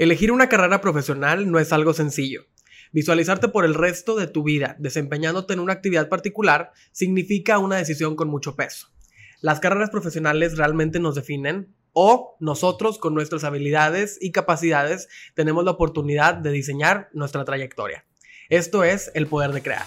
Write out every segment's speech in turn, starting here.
Elegir una carrera profesional no es algo sencillo. Visualizarte por el resto de tu vida desempeñándote en una actividad particular significa una decisión con mucho peso. ¿Las carreras profesionales realmente nos definen? ¿O nosotros con nuestras habilidades y capacidades tenemos la oportunidad de diseñar nuestra trayectoria? Esto es el poder de crear.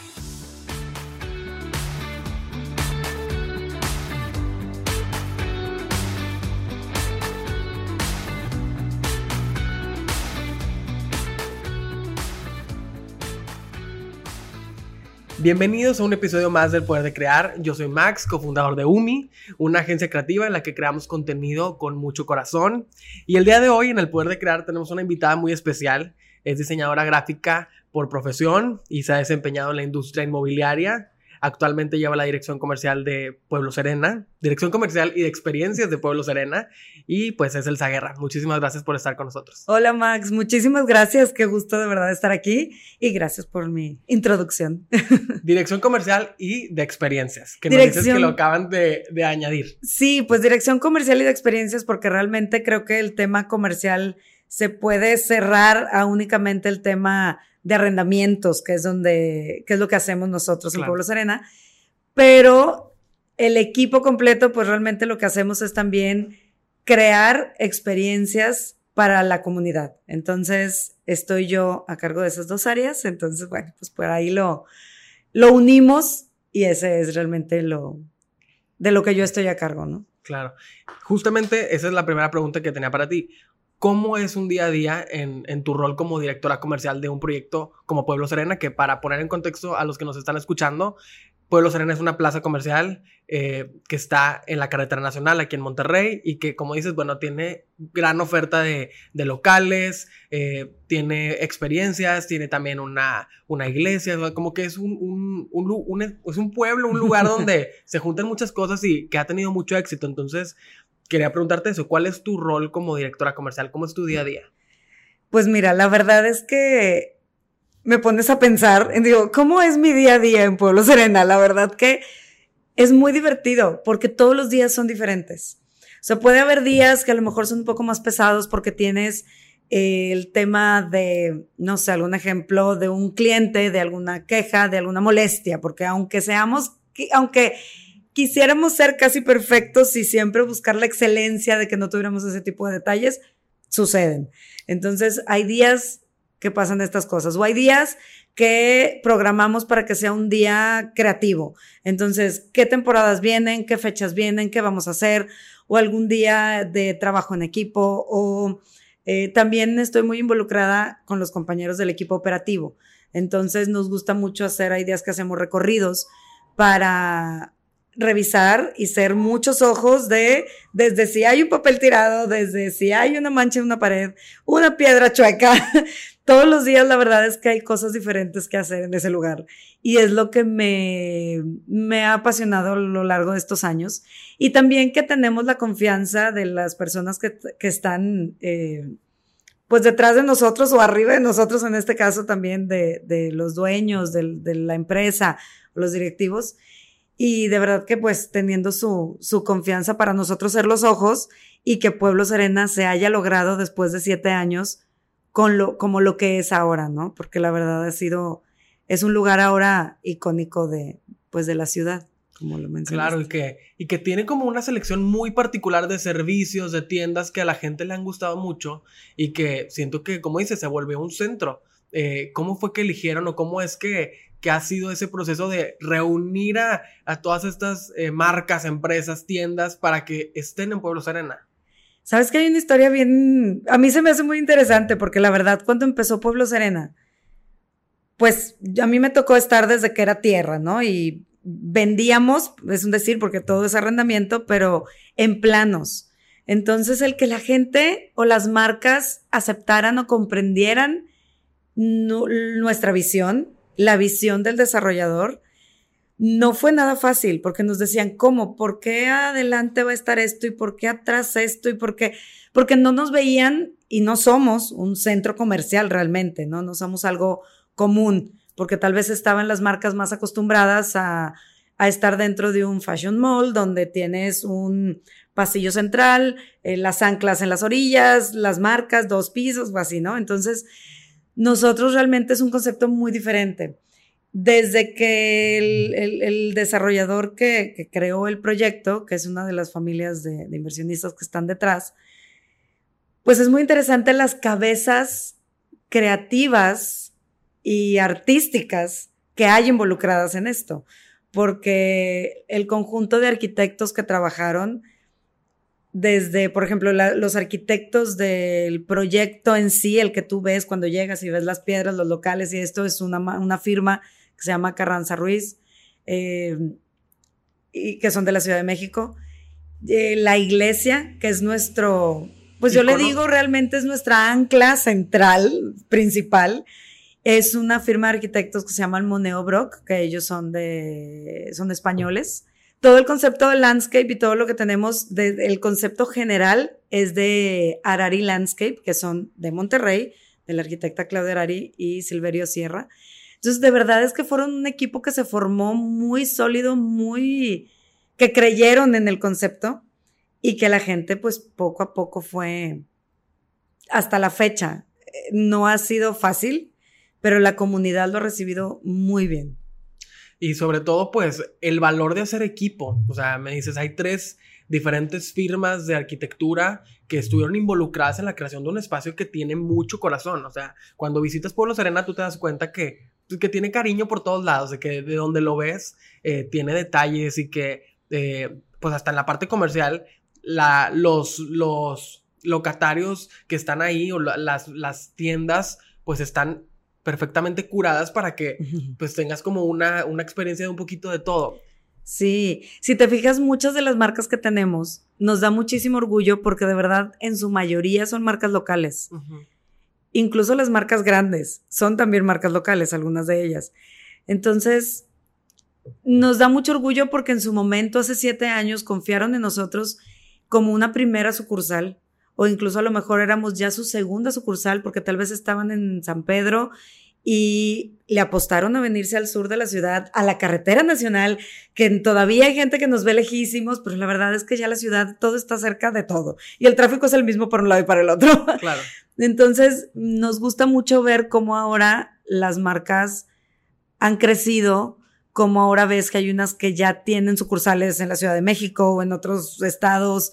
Bienvenidos a un episodio más del Poder de Crear. Yo soy Max, cofundador de UMI, una agencia creativa en la que creamos contenido con mucho corazón. Y el día de hoy en el Poder de Crear tenemos una invitada muy especial. Es diseñadora gráfica por profesión y se ha desempeñado en la industria inmobiliaria. Actualmente lleva la dirección comercial de Pueblo Serena, dirección comercial y de experiencias de Pueblo Serena. Y pues es Elsa Guerra. Muchísimas gracias por estar con nosotros. Hola Max, muchísimas gracias. Qué gusto de verdad estar aquí y gracias por mi introducción. Dirección comercial y de experiencias, que dirección... nos dices que lo acaban de, de añadir. Sí, pues dirección comercial y de experiencias porque realmente creo que el tema comercial se puede cerrar a únicamente el tema de arrendamientos, que es donde, que es lo que hacemos nosotros en Pueblo Serena. Pero el equipo completo, pues realmente lo que hacemos es también crear experiencias para la comunidad. Entonces, estoy yo a cargo de esas dos áreas. Entonces, bueno, pues por ahí lo, lo unimos y ese es realmente lo, de lo que yo estoy a cargo, ¿no? Claro. Justamente esa es la primera pregunta que tenía para ti. ¿Cómo es un día a día en, tu rol como directora comercial de un proyecto como Pueblo Serena? Que para poner en contexto a los que nos están escuchando, Pueblo Serena es una plaza comercial eh, que está en la carretera nacional aquí en Monterrey y que, como dices, bueno, tiene gran oferta de, locales, eh, tiene experiencias, tiene también una, una iglesia, como que es un, es un pueblo, un lugar donde se juntan muchas cosas y que ha tenido mucho éxito. Entonces, quería preguntarte eso, ¿cuál es tu rol como directora comercial? ¿Cómo es tu día a día? Pues mira, la verdad es que me pones a pensar, digo, ¿cómo es mi día a día en Pueblo Serena? La verdad que es muy divertido porque todos los días son diferentes. O sea, puede haber días que a lo mejor son un poco más pesados porque tienes eh, el tema de, no sé, algún ejemplo de un cliente, de alguna queja, de alguna molestia, porque aunque seamos, aunque quisiéramos ser casi perfectos y siempre buscar la excelencia de que no tuviéramos ese tipo de detalles, suceden. Entonces, hay días que pasan estas cosas o hay días que programamos para que sea un día creativo. Entonces, ¿qué temporadas vienen? ¿Qué fechas vienen? ¿Qué vamos a hacer? O algún día de trabajo en equipo o eh, también estoy muy involucrada con los compañeros del equipo operativo. Entonces, nos gusta mucho hacer, hay días que hacemos recorridos para revisar y ser muchos ojos de desde si hay un papel tirado, desde si hay una mancha en una pared, una piedra chueca. Todos los días la verdad es que hay cosas diferentes que hacer en ese lugar. Y es lo que me, me ha apasionado a lo largo de estos años. Y también que tenemos la confianza de las personas que, que están eh, pues detrás de nosotros o arriba de nosotros en este caso también de, de los dueños de, de la empresa, los directivos y de verdad que pues teniendo su, su confianza para nosotros ser los ojos y que Pueblo Serena se haya logrado después de siete años con lo, como lo que es ahora, ¿no? Porque la verdad ha sido, es un lugar ahora icónico de, pues de la ciudad, como lo mencionaste. Claro, y que, y que tiene como una selección muy particular de servicios, de tiendas que a la gente le han gustado mucho y que siento que, como dices, se volvió un centro. Eh, ¿Cómo fue que eligieron o cómo es que que ha sido ese proceso de reunir a, todas estas eh, marcas, empresas, tiendas para que estén en Pueblo Serena. Sabes que hay una historia bien, a mí se me hace muy interesante porque la verdad cuando empezó Pueblo Serena, pues a mí me tocó estar desde que era tierra, ¿no? Y vendíamos, es un decir porque todo es arrendamiento, pero en planos. Entonces el que la gente o las marcas aceptaran o comprendieran nuestra visión, la visión del desarrollador, no fue nada fácil porque nos decían, ¿cómo? ¿Por qué adelante va a estar esto y por qué atrás esto y por qué? Porque no nos veían y no somos un centro comercial realmente, ¿no? No somos algo común, porque tal vez estaban las marcas más acostumbradas a, estar dentro de un fashion mall donde tienes un pasillo central, eh, las anclas en las orillas, las marcas, dos pisos o así, ¿no? Entonces, nosotros realmente es un concepto muy diferente. Desde que el, desarrollador que, creó el proyecto, que es una de las familias de, de inversionistas que están detrás, pues es muy interesante las cabezas creativas y artísticas que hay involucradas en esto, porque el conjunto de arquitectos que trabajaron, desde, por ejemplo, los arquitectos del proyecto en sí, el que tú ves cuando llegas y ves las piedras, los locales, y esto es una, una firma que se llama Carranza Ruiz, eh, y que son de la Ciudad de México. Eh, la iglesia, que es nuestro, pues yo le digo, realmente es nuestra ancla central, principal. Es una firma de arquitectos que se llama Moneo Brock, que ellos son de, son españoles todo el concepto de landscape y todo lo que tenemos, el concepto general es de Arari Landscape, que son de Monterrey, de la arquitecta Claudia Arari y Silverio Sierra. Entonces, de verdad es que fueron un equipo que se formó muy sólido, muy, que creyeron en el concepto y que la gente, pues, poco a poco fue, hasta la fecha, no ha sido fácil, pero la comunidad lo ha recibido muy bien. Y sobre todo, pues, el valor de hacer equipo. O sea, me dices, hay tres diferentes firmas de arquitectura que estuvieron involucradas en la creación de un espacio que tiene mucho corazón. O sea, cuando visitas Pueblo Serena, tú te das cuenta que, pues, que tiene cariño por todos lados, de que de donde lo ves eh, tiene detalles y que, eh, pues, hasta en la parte comercial, la, los, los locatarios que están ahí o las, las tiendas, pues, están perfectamente curadas para que pues tengas como una, una experiencia de un poquito de todo. Sí, si te fijas, muchas de las marcas que tenemos nos da muchísimo orgullo porque de verdad en su mayoría son marcas locales. Incluso las marcas grandes son también marcas locales, algunas de ellas. Entonces, nos da mucho orgullo porque en su momento, hace siete años, confiaron en nosotros como una primera sucursal o incluso a lo mejor éramos ya su segunda sucursal porque tal vez estaban en San Pedro y le apostaron a venirse al sur de la ciudad, a la carretera nacional, que todavía hay gente que nos ve lejísimos, pero la verdad es que ya la ciudad todo está cerca de todo y el tráfico es el mismo por un lado y para el otro. Claro. Entonces, nos gusta mucho ver cómo ahora las marcas han crecido, como ahora ves que hay unas que ya tienen sucursales en la Ciudad de México o en otros estados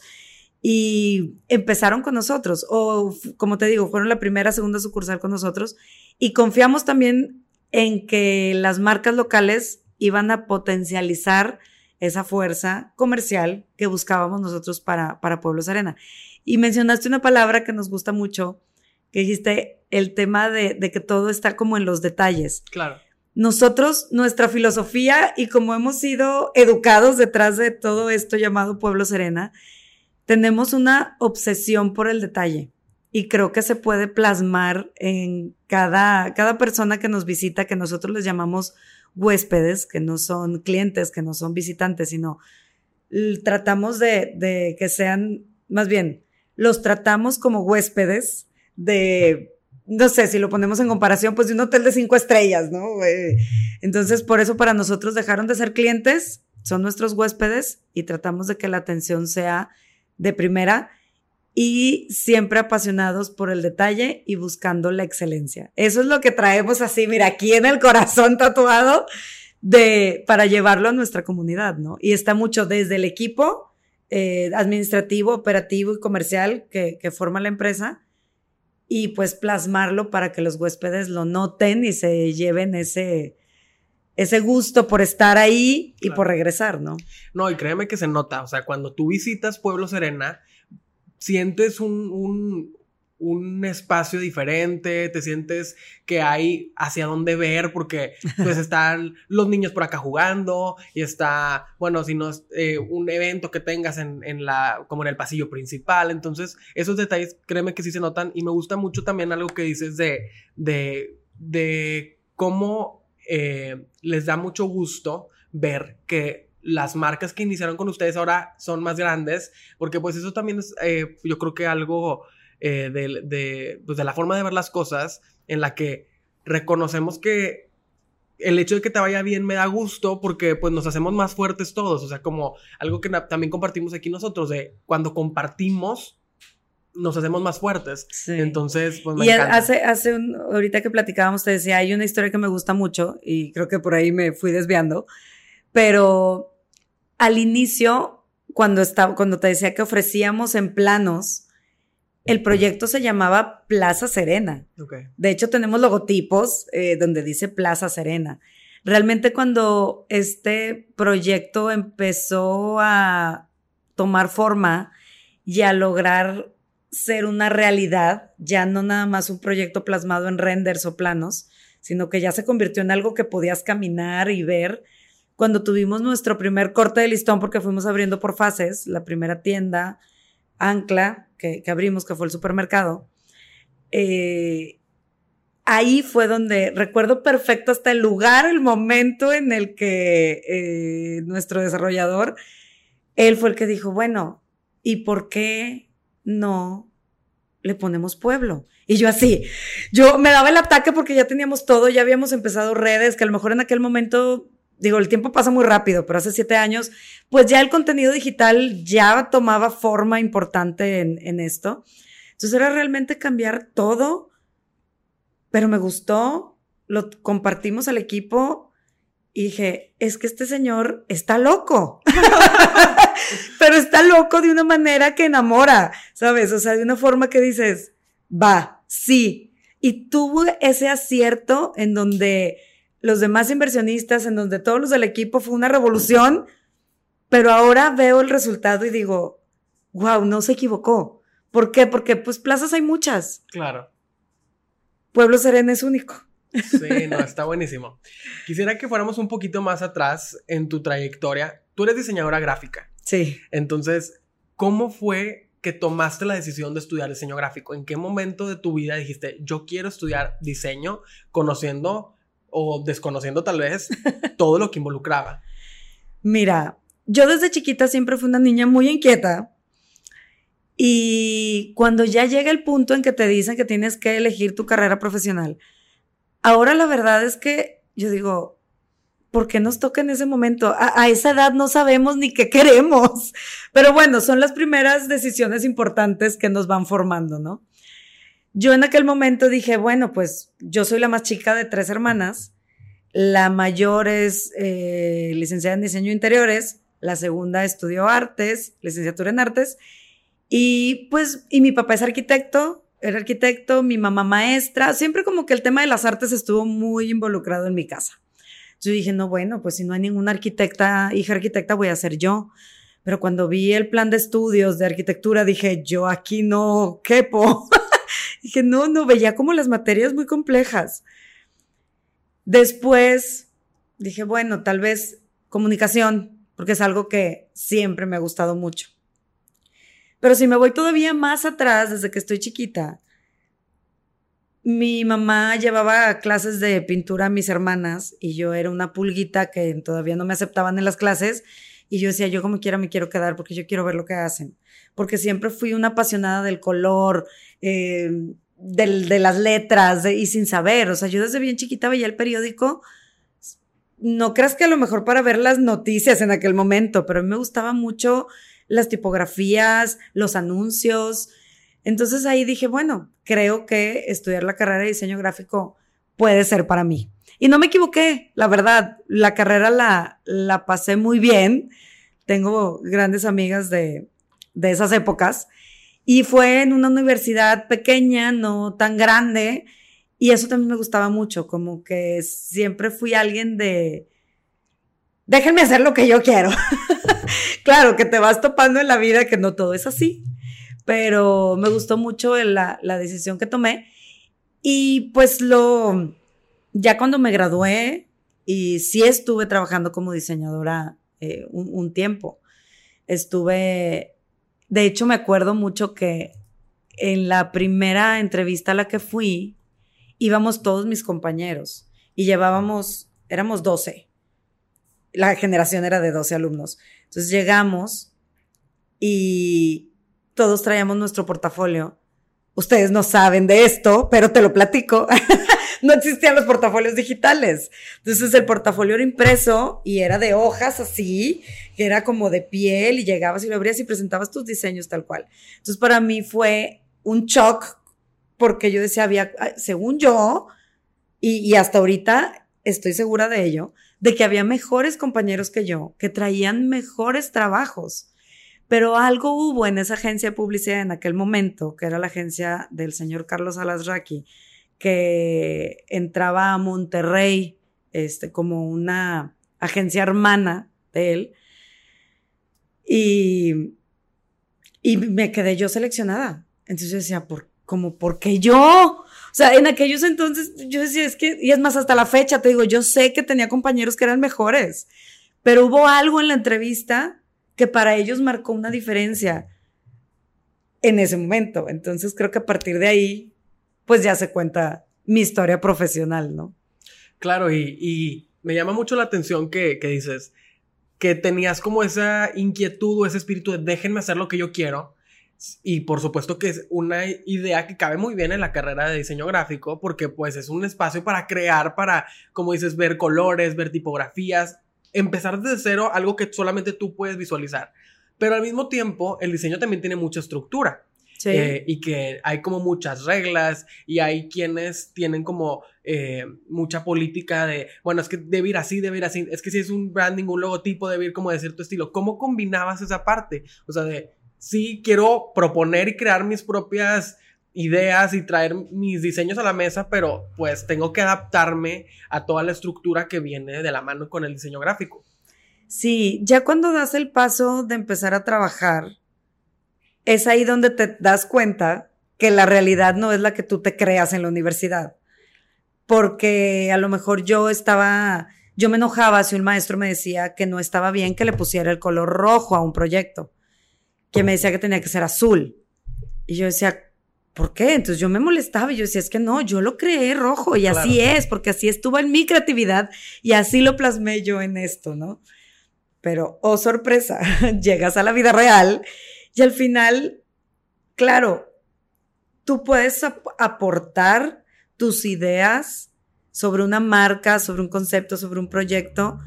y empezaron con nosotros, o como te digo, fueron la primera, segunda sucursal con nosotros, y confiamos también en que las marcas locales iban a potencializar esa fuerza comercial que buscábamos nosotros para, para Pueblos Arena. Y mencionaste una palabra que nos gusta mucho, que dijiste el tema de, de que todo está como en los detalles. Claro. Nosotros, nuestra filosofía y como hemos sido educados detrás de todo esto llamado Pueblo Serena, tenemos una obsesión por el detalle y creo que se puede plasmar en cada, cada persona que nos visita, que nosotros les llamamos huéspedes, que no son clientes, que no son visitantes, sino tratamos de, de que sean, más bien, los tratamos como huéspedes de, no sé, si lo ponemos en comparación, pues de un hotel de cinco estrellas, ¿no? Eh, entonces, por eso para nosotros dejaron de ser clientes, son nuestros huéspedes y tratamos de que la atención sea de primera y siempre apasionados por el detalle y buscando la excelencia. Eso es lo que traemos así, mira, aquí en el corazón tatuado de, para llevarlo a nuestra comunidad, ¿no? Y está mucho desde el equipo eh, administrativo, operativo y comercial que, que forma la empresa y pues plasmarlo para que los huéspedes lo noten y se lleven ese, ese gusto por estar ahí y por regresar, ¿no? No, y créeme que se nota, o sea, cuando tú visitas Pueblo Serena, sientes un, un, un espacio diferente, te sientes que hay hacia dónde ver, porque pues están los niños por acá jugando y está, bueno, si no es eh, un evento que tengas en, en, la, como en el pasillo principal, entonces esos detalles, créeme que sí se notan y me gusta mucho también algo que dices de, de, de cómo eh, les da mucho gusto ver que las marcas que iniciaron con ustedes ahora son más grandes, porque pues eso también es, eh, yo creo que algo eh, de, pues, de, la forma de ver las cosas en la que reconocemos que el hecho de que te vaya bien me da gusto porque pues nos hacemos más fuertes todos, o sea, como algo que también compartimos aquí nosotros, de cuando compartimos nos hacemos más fuertes. Entonces, pues me y hace, hace un, ahorita que platicábamos, te decía, hay una historia que me gusta mucho y creo que por ahí me fui desviando, pero al inicio, cuando estaba, cuando te decía que ofrecíamos en planos, el proyecto se llamaba Plaza Serena. De hecho, tenemos logotipos eh, donde dice Plaza Serena. Realmente cuando este proyecto empezó a tomar forma y a lograr ser una realidad, ya no nada más un proyecto plasmado en renders o planos, sino que ya se convirtió en algo que podías caminar y ver. Cuando tuvimos nuestro primer corte de listón, porque fuimos abriendo por fases, la primera tienda, Ancla, que, abrimos, que fue el supermercado, eh, ahí fue donde recuerdo perfecto hasta el lugar, el momento en el que eh, nuestro desarrollador, él fue el que dijo, bueno, ¿y por qué no le ponemos pueblo. Y yo así, yo me daba el ataque porque ya teníamos todo, ya habíamos empezado redes, que a lo mejor en aquel momento, digo, el tiempo pasa muy rápido, pero hace siete años, pues ya el contenido digital ya tomaba forma importante en, en esto. Entonces era realmente cambiar todo, pero me gustó, lo compartimos al equipo y dije, es que este señor está loco. pero está loco de una manera que enamora, ¿sabes? O sea, de una forma que dices, va, sí. Y tuvo ese acierto en donde los demás inversionistas, en donde todos los del equipo fue una revolución, pero ahora veo el resultado y digo, wow, no se equivocó. ¿Por qué? Porque pues plazas hay muchas. Claro. Pueblo Sereno es único. Sí, no, está buenísimo. Quisiera que fuéramos un poquito más atrás en tu trayectoria. Tú eres diseñadora gráfica. Sí. Entonces, ¿cómo fue que tomaste la decisión de estudiar diseño gráfico? ¿En qué momento de tu vida dijiste, yo quiero estudiar diseño, conociendo o desconociendo tal vez todo lo que involucraba? Mira, yo desde chiquita siempre fui una niña muy inquieta. Y cuando ya llega el punto en que te dicen que tienes que elegir tu carrera profesional, ahora la verdad es que yo digo, ¿por qué nos toca en ese momento? A, esa edad no sabemos ni qué queremos. Pero bueno, son las primeras decisiones importantes que nos van formando, ¿no? Yo en aquel momento dije, bueno, pues yo soy la más chica de tres hermanas. La mayor es eh, licenciada en diseño interiores, la segunda estudió artes, licenciatura en artes, y pues, y mi papá es arquitecto, era arquitecto, mi mamá maestra, siempre como que el tema de las artes estuvo muy involucrado en mi casa. Yo dije, no, bueno, pues si no hay ninguna arquitecta, hija arquitecta, voy a ser yo. Pero cuando vi el plan de estudios de arquitectura, dije, yo aquí no quepo. dije, no, no, veía como las materias muy complejas. Después dije, bueno, tal vez comunicación, porque es algo que siempre me ha gustado mucho. Pero si me voy todavía más atrás, desde que estoy chiquita, mi mamá llevaba clases de pintura a mis hermanas y yo era una pulguita que todavía no me aceptaban en las clases y yo decía, yo como quiera me quiero quedar porque yo quiero ver lo que hacen, porque siempre fui una apasionada del color, eh, de las letras y sin saber, o sea, yo desde bien chiquita veía el periódico, no creas que a lo mejor para ver las noticias en aquel momento, pero a mí me gustaba mucho las tipografías, los anuncios, entonces ahí dije, bueno, creo que estudiar la carrera de diseño gráfico puede ser para mí. Y no me equivoqué, la verdad, la carrera la, la pasé muy bien. Tengo grandes amigas de, de esas épocas. Y fue en una universidad pequeña, no tan grande. Y eso también me gustaba mucho, como que siempre fui alguien de, déjenme hacer lo que yo quiero. claro, que te vas topando en la vida que no todo es así pero me gustó mucho la, decisión que tomé. Y pues lo, ya cuando me gradué, y sí estuve trabajando como diseñadora eh, un, tiempo, estuve, de hecho me acuerdo mucho que en la primera entrevista a la que fui, íbamos todos mis compañeros y llevábamos, éramos 12. La generación era de 12 alumnos. Entonces llegamos y todos traíamos nuestro portafolio ustedes no saben de esto, pero te lo platico. no existían los portafolios digitales. Entonces el portafolio era impreso y era de hojas así, que era como de piel y llegabas y lo abrías y presentabas tus diseños tal cual. Entonces para mí fue un shock porque yo decía, había, según yo, y, y hasta ahorita estoy segura de ello, de que había mejores compañeros que yo, que traían mejores trabajos. Pero algo hubo en esa agencia de publicidad en aquel momento, que era la agencia del señor Carlos Alasraqui, que entraba a Monterrey este, como una agencia hermana de él. Y, y me quedé yo seleccionada. Entonces yo decía, ¿por, como, ¿por qué yo? O sea, en aquellos entonces yo decía, es que, y es más, hasta la fecha te digo, yo sé que tenía compañeros que eran mejores, pero hubo algo en la entrevista que para ellos marcó una diferencia en ese momento. Entonces creo que a partir de ahí pues ya se cuenta mi historia profesional, ¿no? Claro, y, me llama mucho la atención que, que, dices que tenías como esa inquietud o ese espíritu de déjenme hacer lo que yo quiero. Y por supuesto que es una idea que cabe muy bien en la carrera de diseño gráfico porque pues es un espacio para crear, para, como dices, ver colores, ver tipografías, empezar desde cero algo que solamente tú puedes visualizar. Pero al mismo tiempo, el diseño también tiene mucha estructura. Eh, y que hay como muchas reglas y hay quienes tienen como eh, mucha política de, bueno, es que debe ir así, debe ir así, es que si es un branding, un logotipo, debe ir como de cierto estilo. ¿Cómo combinabas esa parte? O sea, de, sí quiero proponer y crear mis propias ideas y traer mis diseños a la mesa, pero pues tengo que adaptarme a toda la estructura que viene de la mano con el diseño gráfico. Sí, ya cuando das el paso de empezar a trabajar, es ahí donde te das cuenta que la realidad no es la que tú te creas en la universidad. Porque a lo mejor yo estaba, yo me enojaba si un maestro me decía que no estaba bien que le pusiera el color rojo a un proyecto, que me decía que tenía que ser azul. Y yo decía, ¿por qué? Entonces yo me molestaba y yo decía, es que no, yo lo creé rojo y así es, porque así estuvo en mi creatividad y así lo plasmé yo en esto, ¿no? Pero, oh sorpresa, llegas a la vida real y al final, claro, tú puedes aportar tus ideas sobre una marca, sobre un concepto, sobre un proyecto,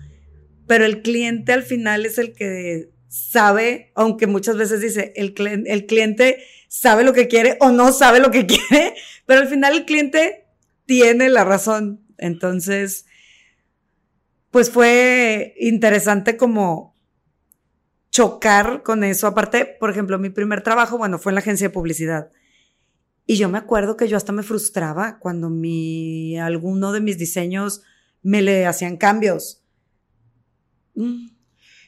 pero el cliente al final es el que sabe, aunque muchas veces dice, el, el cliente sabe lo que quiere o no sabe lo que quiere, pero al final el cliente tiene la razón. Entonces, pues fue interesante como chocar con eso. Aparte, por ejemplo, mi primer trabajo, bueno, fue en la agencia de publicidad. Y yo me acuerdo que yo hasta me frustraba cuando mi, alguno de mis diseños me le hacían cambios. Mm.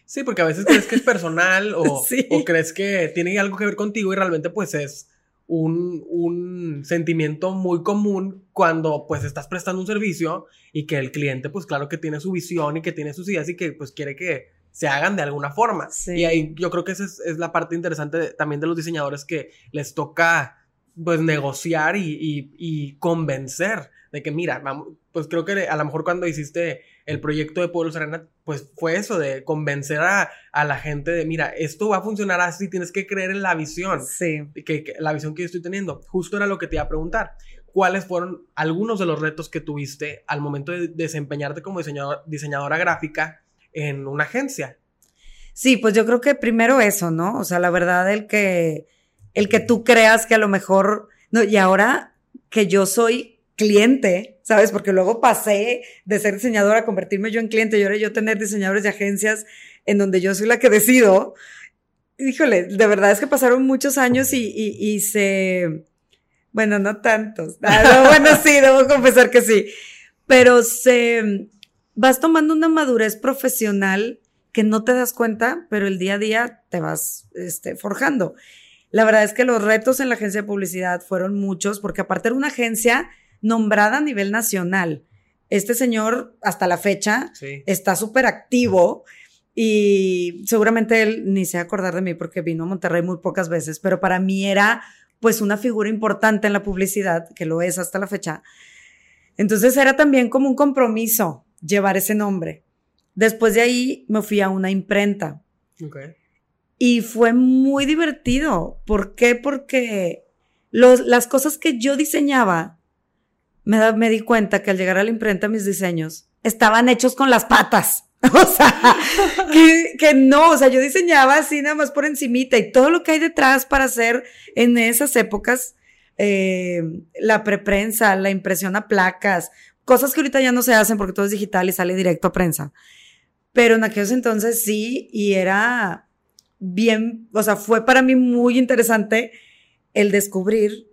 Sí, porque a veces crees que es personal o, o, crees que tiene algo que ver contigo y realmente pues es un, un, sentimiento muy común cuando pues estás prestando un servicio y que el cliente pues claro que tiene su visión y que tiene sus ideas y que pues quiere que se hagan de alguna forma. Y ahí yo creo que esa es, la parte interesante también de los diseñadores que les toca pues negociar y, convencer de que mira, pues creo que a lo mejor cuando hiciste el proyecto de Pueblo Serena, pues fue eso de convencer a, la gente de mira, esto va a funcionar así, tienes que creer en la visión, sí. que, la visión que yo estoy teniendo. Justo era lo que te iba a preguntar. ¿Cuáles fueron algunos de los retos que tuviste al momento de desempeñarte como diseñadora gráfica en una agencia. Sí, pues yo creo que primero eso, ¿no? O sea, la verdad, el que, el que tú creas que a lo mejor, no, y ahora que yo soy cliente, ¿sabes? Porque luego pasé de ser diseñadora a convertirme yo en cliente y ahora yo tener diseñadores de agencias en donde yo soy la que decido. Híjole, de verdad es que pasaron muchos años y, y, se, bueno, no tantos. Ah, bueno, sí, debo confesar que sí. Pero se, vas tomando una madurez profesional que no te das cuenta, pero el día a día te vas este, forjando. La verdad es que los retos en la agencia de publicidad fueron muchos, porque aparte era una agencia nombrada a nivel nacional. Este señor, hasta la fecha, está súper activo y seguramente él ni se va a acordar de mí porque vino a Monterrey muy pocas veces, pero para mí era pues una figura importante en la publicidad, que lo es hasta la fecha. Entonces era también como un compromiso llevar ese nombre. Después de ahí me fui a una imprenta. Y fue muy divertido. ¿Por qué? Porque las cosas que yo diseñaba, me, me di cuenta que al llegar a la imprenta mis diseños estaban hechos con las patas. O sea, que, no, o sea, yo diseñaba así nada más por encimita y todo lo que hay detrás para hacer en esas épocas, eh, la preprensa, la impresión a placas, cosas que ahorita ya no se hacen porque todo es digital y sale directo a prensa. Pero en aquellos entonces sí, y era bien, o sea, fue para mí muy interesante el descubrir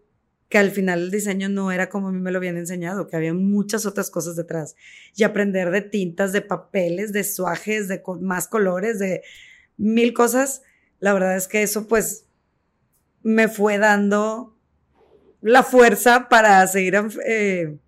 que al final el diseño no era como a mí me lo habían enseñado, que había muchas otras cosas detrás. Y aprender de tintas, de papeles, de suajes, de más colores, de mil cosas. La verdad es que eso pues me fue dando la fuerza para seguir eh,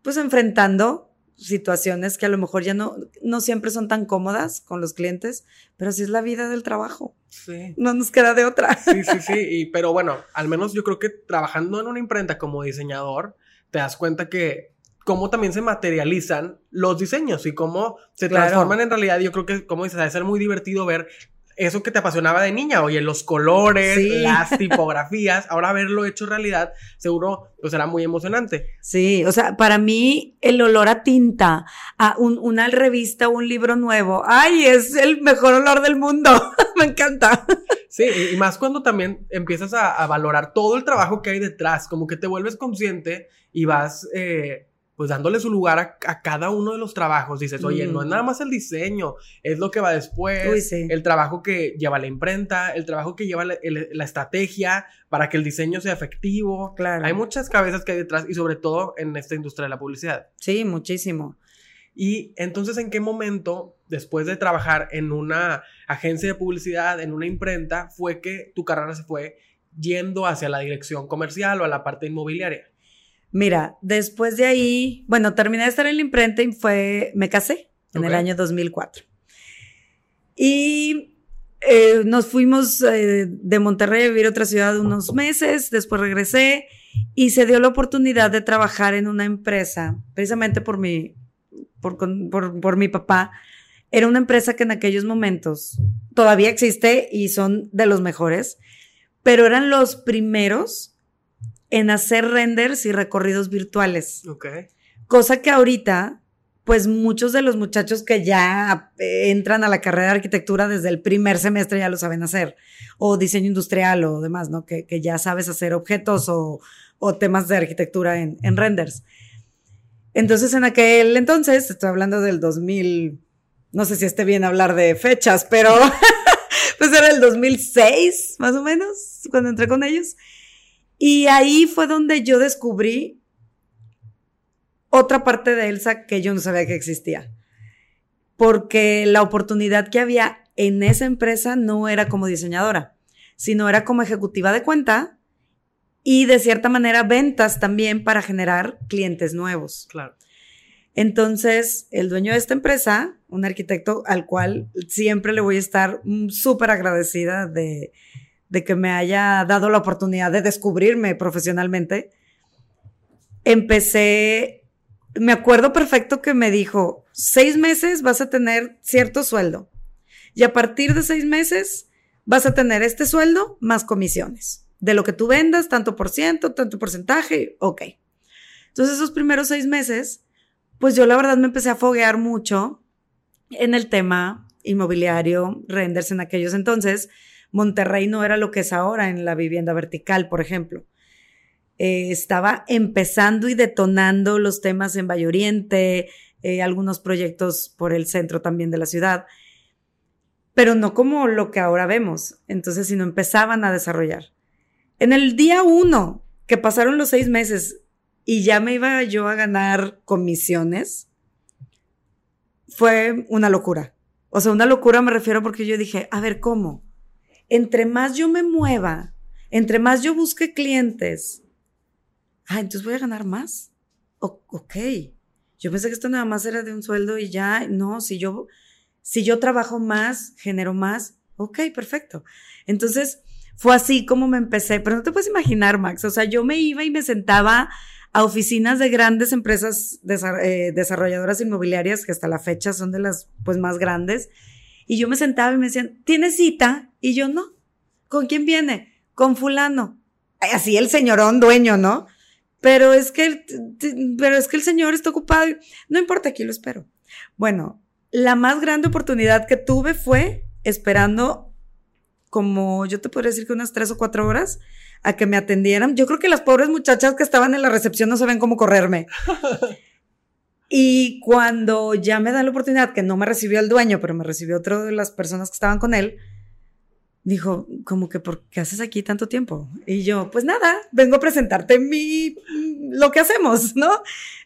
pues enfrentando situaciones que a lo mejor ya no, no siempre son tan cómodas con los clientes, pero así es la vida del trabajo. Sí. No nos queda de otra. Sí, sí, sí. Y, pero bueno, al menos yo creo que trabajando en una imprenta como diseñador, te das cuenta que cómo también se materializan los diseños y cómo se transforman en realidad. Yo creo que, como dices, debe ser muy divertido ver eso que te apasionaba de niña, oye, los colores, las tipografías, ahora verlo hecho realidad, seguro pues será muy emocionante. Sí, o sea, para mí el olor a tinta, a una revista o un libro nuevo, ay, es el mejor olor del mundo, me encanta. Sí, y más cuando también empiezas a, valorar todo el trabajo que hay detrás, como que te vuelves consciente y vas... Eh, pues dándole su lugar a, cada uno de los trabajos. Dices, oye, no es nada más el diseño, es lo que va después, el trabajo que lleva la imprenta, el trabajo que lleva la, estrategia para que el diseño sea efectivo. Claro. Hay muchas cabezas que hay detrás y sobre todo en esta industria de la publicidad. Sí, muchísimo. Y entonces, ¿en qué momento, después de trabajar en una agencia de publicidad, en una imprenta, fue que tu carrera se fue yendo hacia la dirección comercial o a la parte inmobiliaria? Mira, después de ahí, bueno, terminé de estar en la imprenta y fue, me casé en el año 2004. Y eh, nos fuimos eh, de Monterrey a vivir a otra ciudad unos meses, después regresé y se dio la oportunidad de trabajar en una empresa, precisamente por mi, por, por, por mi papá. Era una empresa que en aquellos momentos todavía existe y son de los mejores, pero eran los primeros en hacer renders y recorridos virtuales. Ok. Cosa que ahorita, pues muchos de los muchachos que ya eh, entran a la carrera de arquitectura desde el primer semestre ya lo saben hacer. O diseño industrial o demás, ¿no? Que, ya sabes hacer objetos o, temas de arquitectura en, en renders. Entonces, en aquel entonces, estoy hablando del 2000, no sé si esté bien hablar de fechas, pero pues era el 2006, más o menos, cuando entré con ellos. Y ahí fue donde yo descubrí otra parte de Elsa que yo no sabía que existía. Porque la oportunidad que había en esa empresa no era como diseñadora, sino era como ejecutiva de cuenta y de cierta manera ventas también para generar clientes nuevos. Claro. Entonces, el dueño de esta empresa, un arquitecto al cual siempre le voy a estar súper agradecida de, de que me haya dado la oportunidad de descubrirme profesionalmente, empecé, me acuerdo perfecto que me dijo, seis meses vas a tener cierto sueldo y a partir de seis meses vas a tener este sueldo más comisiones. De lo que tú vendas, tanto por ciento, tanto porcentaje, ok. Entonces esos primeros seis meses, pues yo la verdad me empecé a foguear mucho en el tema inmobiliario, renders en aquellos entonces, Monterrey no era lo que es ahora en la vivienda vertical, por ejemplo. Eh, estaba empezando y detonando los temas en Valle Oriente, eh, algunos proyectos por el centro también de la ciudad, pero no como lo que ahora vemos. Entonces, si no empezaban a desarrollar. En el día uno, que pasaron los seis meses y ya me iba yo a ganar comisiones, fue una locura. O sea, una locura me refiero porque yo dije, a ver, ¿cómo? Entre más yo me mueva, entre más yo busque clientes, ah, entonces voy a ganar más. ok. Yo pensé que esto nada más era de un sueldo y ya, no, si yo, si yo trabajo más, genero más, ok, perfecto. Entonces, fue así como me empecé, pero no te puedes imaginar, Max, o sea, yo me iba y me sentaba a oficinas de grandes empresas eh, desarrolladoras inmobiliarias, que hasta la fecha son de las pues más grandes, y yo me sentaba y me decían, ¿tienes cita? Y yo no. ¿Con quién viene? Con fulano. así el señorón dueño, ¿no? Pero es que el, pero es que el señor está ocupado. No importa, aquí lo espero. Bueno, la más grande oportunidad que tuve fue esperando como yo te podría decir que unas tres o cuatro horas a que me atendieran. Yo creo que las pobres muchachas que estaban en la recepción no saben cómo correrme. y cuando ya me dan la oportunidad, que no me recibió el dueño, pero me recibió otro de las personas que estaban con él, dijo, como que, ¿por qué haces aquí tanto tiempo? Y yo, pues nada, vengo a presentarte mi, lo que hacemos, ¿no?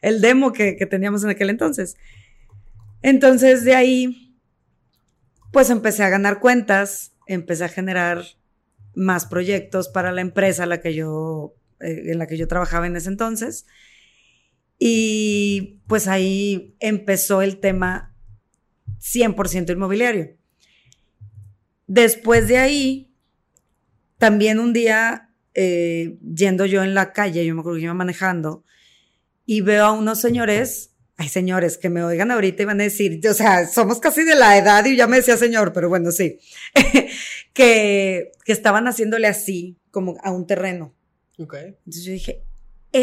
El demo que, teníamos en aquel entonces. Entonces, de ahí, pues empecé a ganar cuentas, empecé a generar más proyectos para la empresa eh, en la que yo trabajaba en ese entonces. Y pues ahí empezó el tema 100% inmobiliario. Después de ahí, también un día, eh, yendo yo en la calle, yo me acuerdo que iba manejando, y veo a unos señores, ay señores, que me oigan ahorita y van a decir, o sea, somos casi de la edad y ya me decía señor, pero bueno, sí, que, que estaban haciéndole así, como a un terreno. Okay. Entonces yo dije,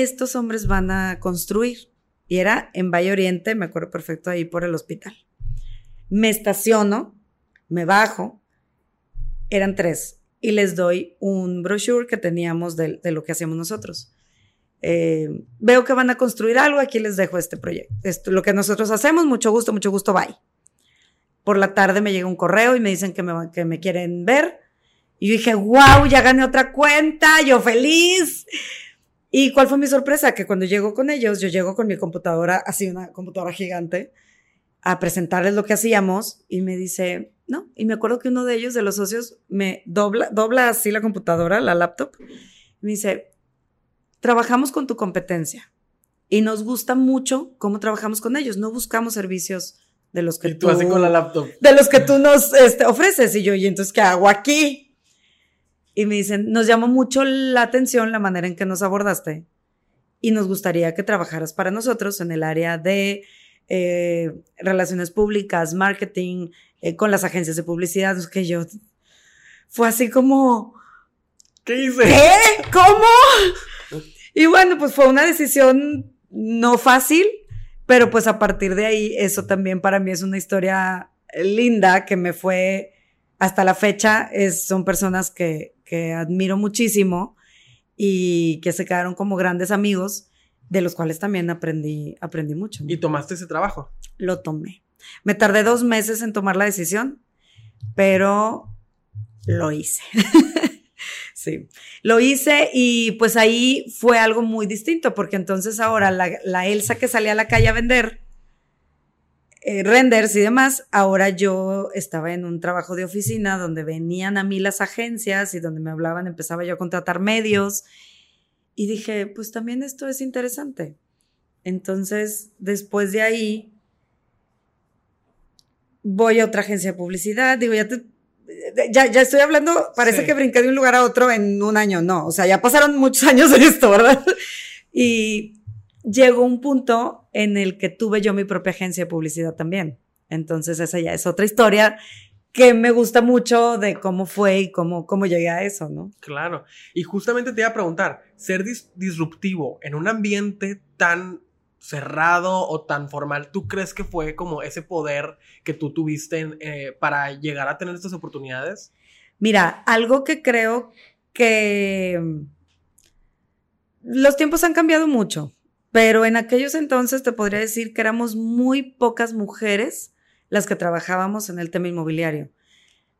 estos hombres van a construir. Y era en Valle Oriente, me acuerdo perfecto, ahí por el hospital. Me estaciono, me bajo, eran tres, y les doy un brochure que teníamos de, lo que hacíamos nosotros. Eh, veo que van a construir algo, aquí les dejo este proyecto. Esto, lo que nosotros hacemos, mucho gusto, mucho gusto, bye. Por la tarde me llega un correo y me dicen que me, que me quieren ver. Y yo dije, wow, ya gané otra cuenta, yo feliz. ¿Y cuál fue mi sorpresa? Que cuando llego con ellos, yo llego con mi computadora, así una computadora gigante, a presentarles lo que hacíamos y me dice, no. Y me acuerdo que uno de ellos, de los socios, me dobla, dobla así la computadora, la laptop, y me dice, trabajamos con tu competencia y nos gusta mucho cómo trabajamos con ellos. No buscamos servicios de los que y tú, así con la laptop. De los que tú nos este, ofreces. Y yo, ¿y entonces qué hago aquí? Y me dicen, nos llamó mucho la atención la manera en que nos abordaste y nos gustaría que trabajaras para nosotros en el área de eh, relaciones públicas, marketing, eh, con las agencias de publicidad. Que yo, fue así como, ¿qué hice? ¿Qué? ¿Cómo? Y bueno, pues fue una decisión no fácil, pero pues a partir de ahí, eso también para mí es una historia linda que me fue hasta la fecha. Es, son personas que, que admiro muchísimo y que se quedaron como grandes amigos, de los cuales también aprendí, aprendí mucho. ¿Y tomaste ese trabajo? Lo tomé. Me tardé dos meses en tomar la decisión, pero lo hice. sí, lo hice y pues ahí fue algo muy distinto, porque entonces ahora la, la Elsa que salía a la calle a vender eh, renders y demás, ahora yo estaba en un trabajo de oficina donde venían a mí las agencias y donde me hablaban, empezaba yo a contratar medios y dije, pues también esto es interesante. Entonces, después de ahí, voy a otra agencia de publicidad, digo, ya te, ya, ya estoy hablando, parece Sí. que brinqué de un lugar a otro en un año, no, o sea, ya pasaron muchos años de esto, ¿verdad? Y llegó un punto en el que tuve yo mi propia agencia de publicidad también. Entonces, esa ya es otra historia que me gusta mucho de cómo fue y cómo, cómo llegué a eso, ¿no? Claro. Y justamente te iba a preguntar, ser dis- disruptivo en un ambiente tan cerrado o tan formal, ¿tú crees que fue como ese poder que tú tuviste en, eh, para llegar a tener estas oportunidades? Mira, algo que creo que mm, los tiempos han cambiado mucho, pero en aquellos entonces te podría decir que éramos muy pocas mujeres las que trabajábamos en el tema inmobiliario.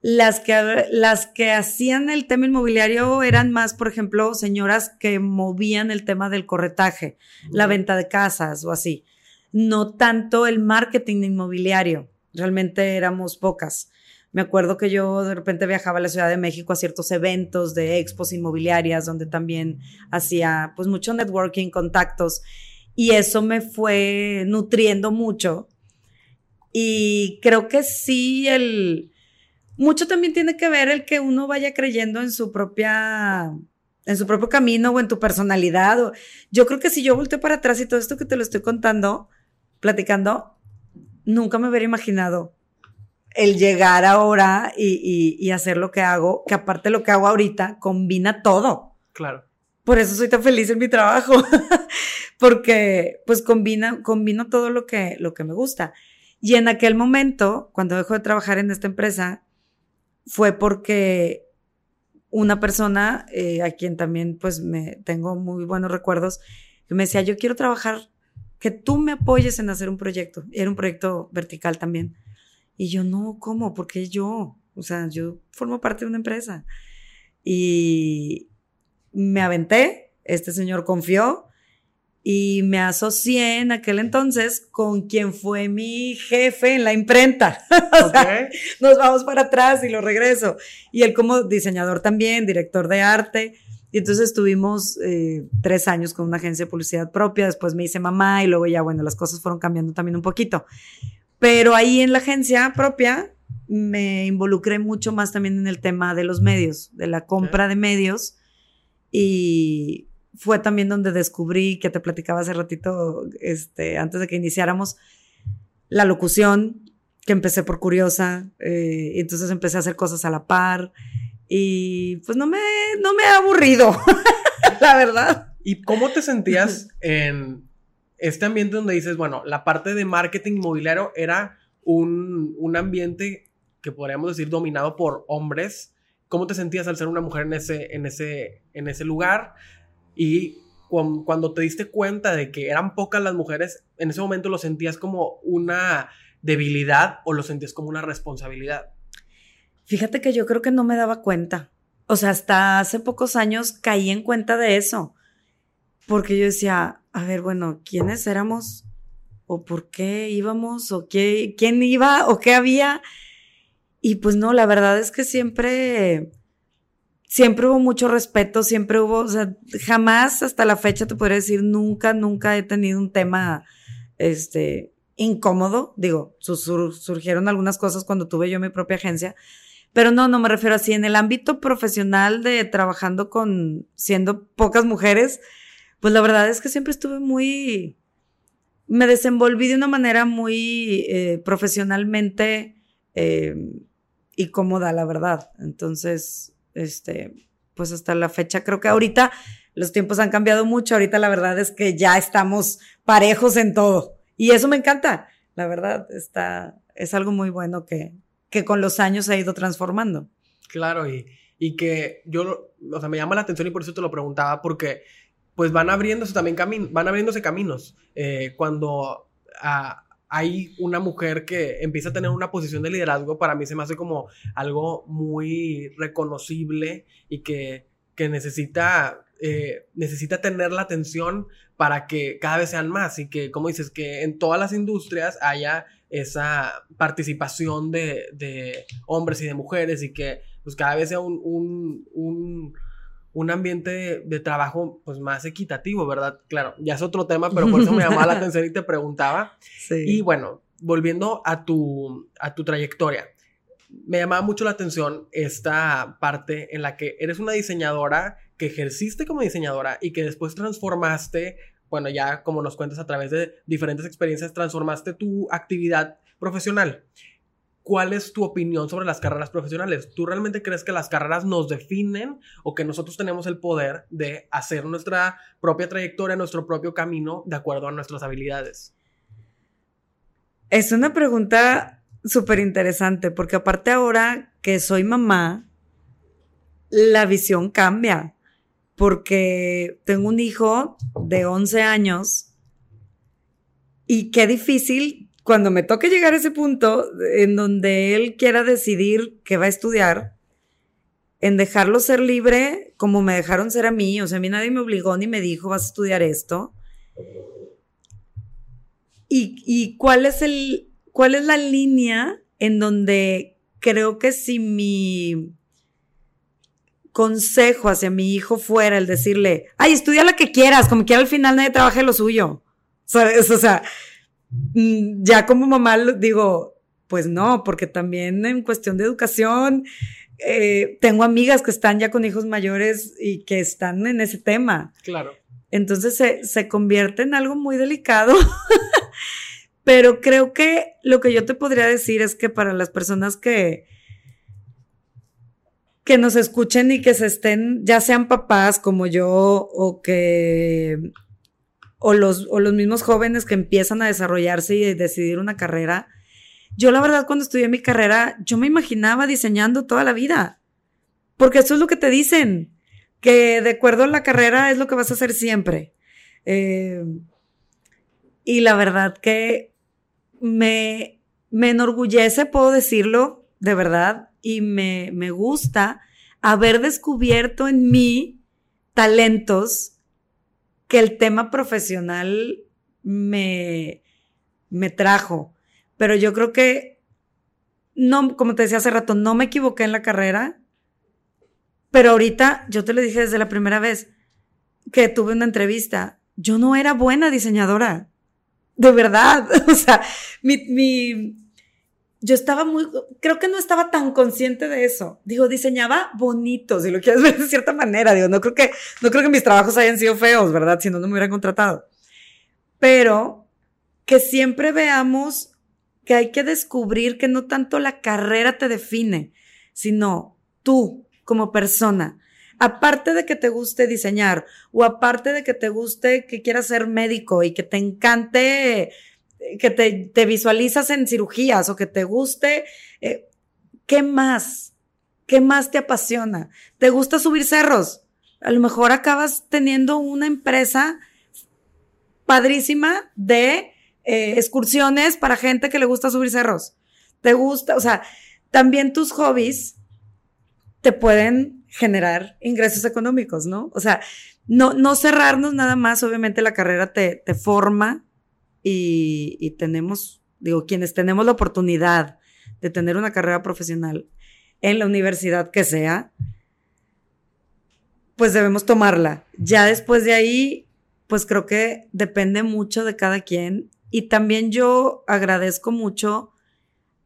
Las que, las que hacían el tema inmobiliario eran más, por ejemplo, señoras que movían el tema del corretaje, la venta de casas o así. No tanto el marketing inmobiliario. Realmente éramos pocas. Me acuerdo que yo de repente viajaba a la Ciudad de México a ciertos eventos de expos inmobiliarias donde también hacía pues mucho networking, contactos y eso me fue nutriendo mucho. Y creo que sí el mucho también tiene que ver el que uno vaya creyendo en su propia en su propio camino o en tu personalidad. O, yo creo que si yo volteo para atrás y todo esto que te lo estoy contando, platicando, nunca me hubiera imaginado el llegar ahora y, y, y hacer lo que hago, que aparte lo que hago ahorita combina todo. Claro. por eso soy tan feliz en mi trabajo, porque pues combina, combino todo lo que, lo que me gusta. Y en aquel momento, cuando dejo de trabajar en esta empresa, fue porque una persona eh, a quien también pues me tengo muy buenos recuerdos, que me decía, yo quiero trabajar, que tú me apoyes en hacer un proyecto. Era un proyecto vertical también. Y yo, no, ¿cómo? Porque yo, o sea, yo formo parte de una empresa. Y me aventé, este señor confió y me asocié en aquel entonces con quien fue mi jefe en la imprenta. o sea, nos vamos para atrás y lo regreso. Y él como diseñador también, director de arte. Y entonces estuvimos eh, tres años con una agencia de publicidad propia, después me hice mamá y luego ya, bueno, las cosas fueron cambiando también un poquito. Pero ahí en la agencia propia me involucré mucho más también en el tema de los medios, de la compra de medios. Y fue también donde descubrí, que te platicaba hace ratito, este, antes de que iniciáramos, la locución, que empecé por curiosa, eh, y entonces empecé a hacer cosas a la par, y pues no me, no me ha aburrido, la verdad. ¿Y cómo te sentías en este ambiente donde dices, bueno, la parte de marketing inmobiliario era un, un ambiente que podríamos decir dominado por hombres? ¿Cómo te sentías al ser una mujer en ese, en ese, en ese lugar? Y cuando te diste cuenta de que eran pocas las mujeres, en ese momento lo sentías como una debilidad o lo sentías como una responsabilidad. Fíjate que yo creo que no me daba cuenta. O sea, hasta hace pocos años caí en cuenta de eso. Porque yo decía, a ver, bueno, ¿quiénes éramos? ¿O por qué íbamos? ¿O qué, quién iba? ¿O qué había? Y pues no, la verdad es que siempre siempre hubo mucho respeto, siempre hubo, o sea, jamás hasta la fecha te podría decir, nunca, nunca he tenido un tema, este, incómodo. Digo, surgieron algunas cosas cuando tuve yo mi propia agencia, pero no, no me refiero así. En el ámbito profesional de trabajando con, siendo pocas mujeres, pues la verdad es que siempre estuve muy, me desenvolví de una manera muy eh, profesionalmente eh, y cómoda, la verdad. Entonces, este, pues hasta la fecha creo que ahorita los tiempos han cambiado mucho, ahorita la verdad es que ya estamos parejos en todo y eso me encanta, la verdad está, es algo muy bueno que, que con los años se ha ido transformando. Claro, y, y que yo, o sea, me llama la atención y por eso te lo preguntaba, porque pues van abriéndose también caminos, van abriéndose caminos. Eh, cuando a, hay una mujer que empieza a tener una posición de liderazgo, para mí se me hace como algo muy reconocible y que, necesita, eh, necesita tener la atención para que cada vez sean más y que, como dices, que en todas las industrias haya esa participación de, hombres y de mujeres y que pues cada vez sea un un ambiente de, trabajo pues más equitativo, ¿verdad? Claro, ya es otro tema, pero por eso me llamaba la atención y te preguntaba. Sí. Y bueno, volviendo a tu, a tu trayectoria, me llamaba mucho la atención esta parte en la que eres una diseñadora que ejerciste como diseñadora y que después transformaste, bueno, ya como nos cuentas a través de diferentes experiencias, transformaste tu actividad profesional. ¿Cuál es tu opinión sobre las carreras profesionales? ¿Tú realmente crees que las carreras nos definen o que nosotros tenemos el poder de hacer nuestra propia trayectoria, nuestro propio camino de acuerdo a nuestras habilidades? Es una pregunta súper interesante porque aparte ahora que soy mamá, la visión cambia porque tengo un hijo de 11 años y qué difícil cuando me toque llegar a ese punto en donde él quiera decidir qué va a estudiar, en dejarlo ser libre como me dejaron ser a mí, o sea, a mí nadie me obligó ni me dijo vas a estudiar esto. Y, cuál es el, cuál es la línea en donde creo que si mi consejo hacia mi hijo fuera el decirle, ay, estudia lo que quieras, como quiera al final nadie trabaje lo suyo. O sea, ya como mamá digo, pues no, porque también en cuestión de educación, eh, tengo amigas que están ya con hijos mayores y que están en ese tema. Claro. Entonces se, se convierte en algo muy delicado. Pero creo que lo que yo te podría decir es que para las personas que, que nos escuchen y que se estén, ya sean papás como yo o que o los, o los mismos jóvenes que empiezan a desarrollarse y decidir una carrera. Yo la verdad cuando estudié mi carrera, yo me imaginaba diseñando toda la vida, porque eso es lo que te dicen, que de acuerdo a la carrera es lo que vas a hacer siempre. Eh, y la verdad que me, me enorgullece, puedo decirlo, de verdad, y me, me gusta haber descubierto en mí talentos que el tema profesional me, me trajo. Pero yo creo que, no, como te decía hace rato, no me equivoqué en la carrera, pero ahorita, yo te lo dije desde la primera vez que tuve una entrevista, yo no era buena diseñadora. De verdad. O sea, mi, mi, yo estaba muy, creo que no estaba tan consciente de eso. Digo, diseñaba bonito, si lo quieres ver de cierta manera. Digo, no creo que, no creo que mis trabajos hayan sido feos, ¿verdad? Si no, no me hubieran contratado. Pero que siempre veamos que hay que descubrir que no tanto la carrera te define, sino tú como persona. Aparte de que te guste diseñar o aparte de que te guste que quieras ser médico y que te encante que te, visualizas en cirugías o que te guste, eh, ¿qué más? ¿Qué más te apasiona? ¿Te gusta subir cerros? A lo mejor acabas teniendo una empresa padrísima de eh, excursiones para gente que le gusta subir cerros. Te gusta, o sea, también tus hobbies te pueden generar ingresos económicos, ¿no? O sea, no, no cerrarnos nada más, obviamente la carrera te, te forma, y, tenemos, digo, quienes tenemos la oportunidad de tener una carrera profesional en la universidad que sea, pues debemos tomarla. Ya después de ahí, pues creo que depende mucho de cada quien. Y también yo agradezco mucho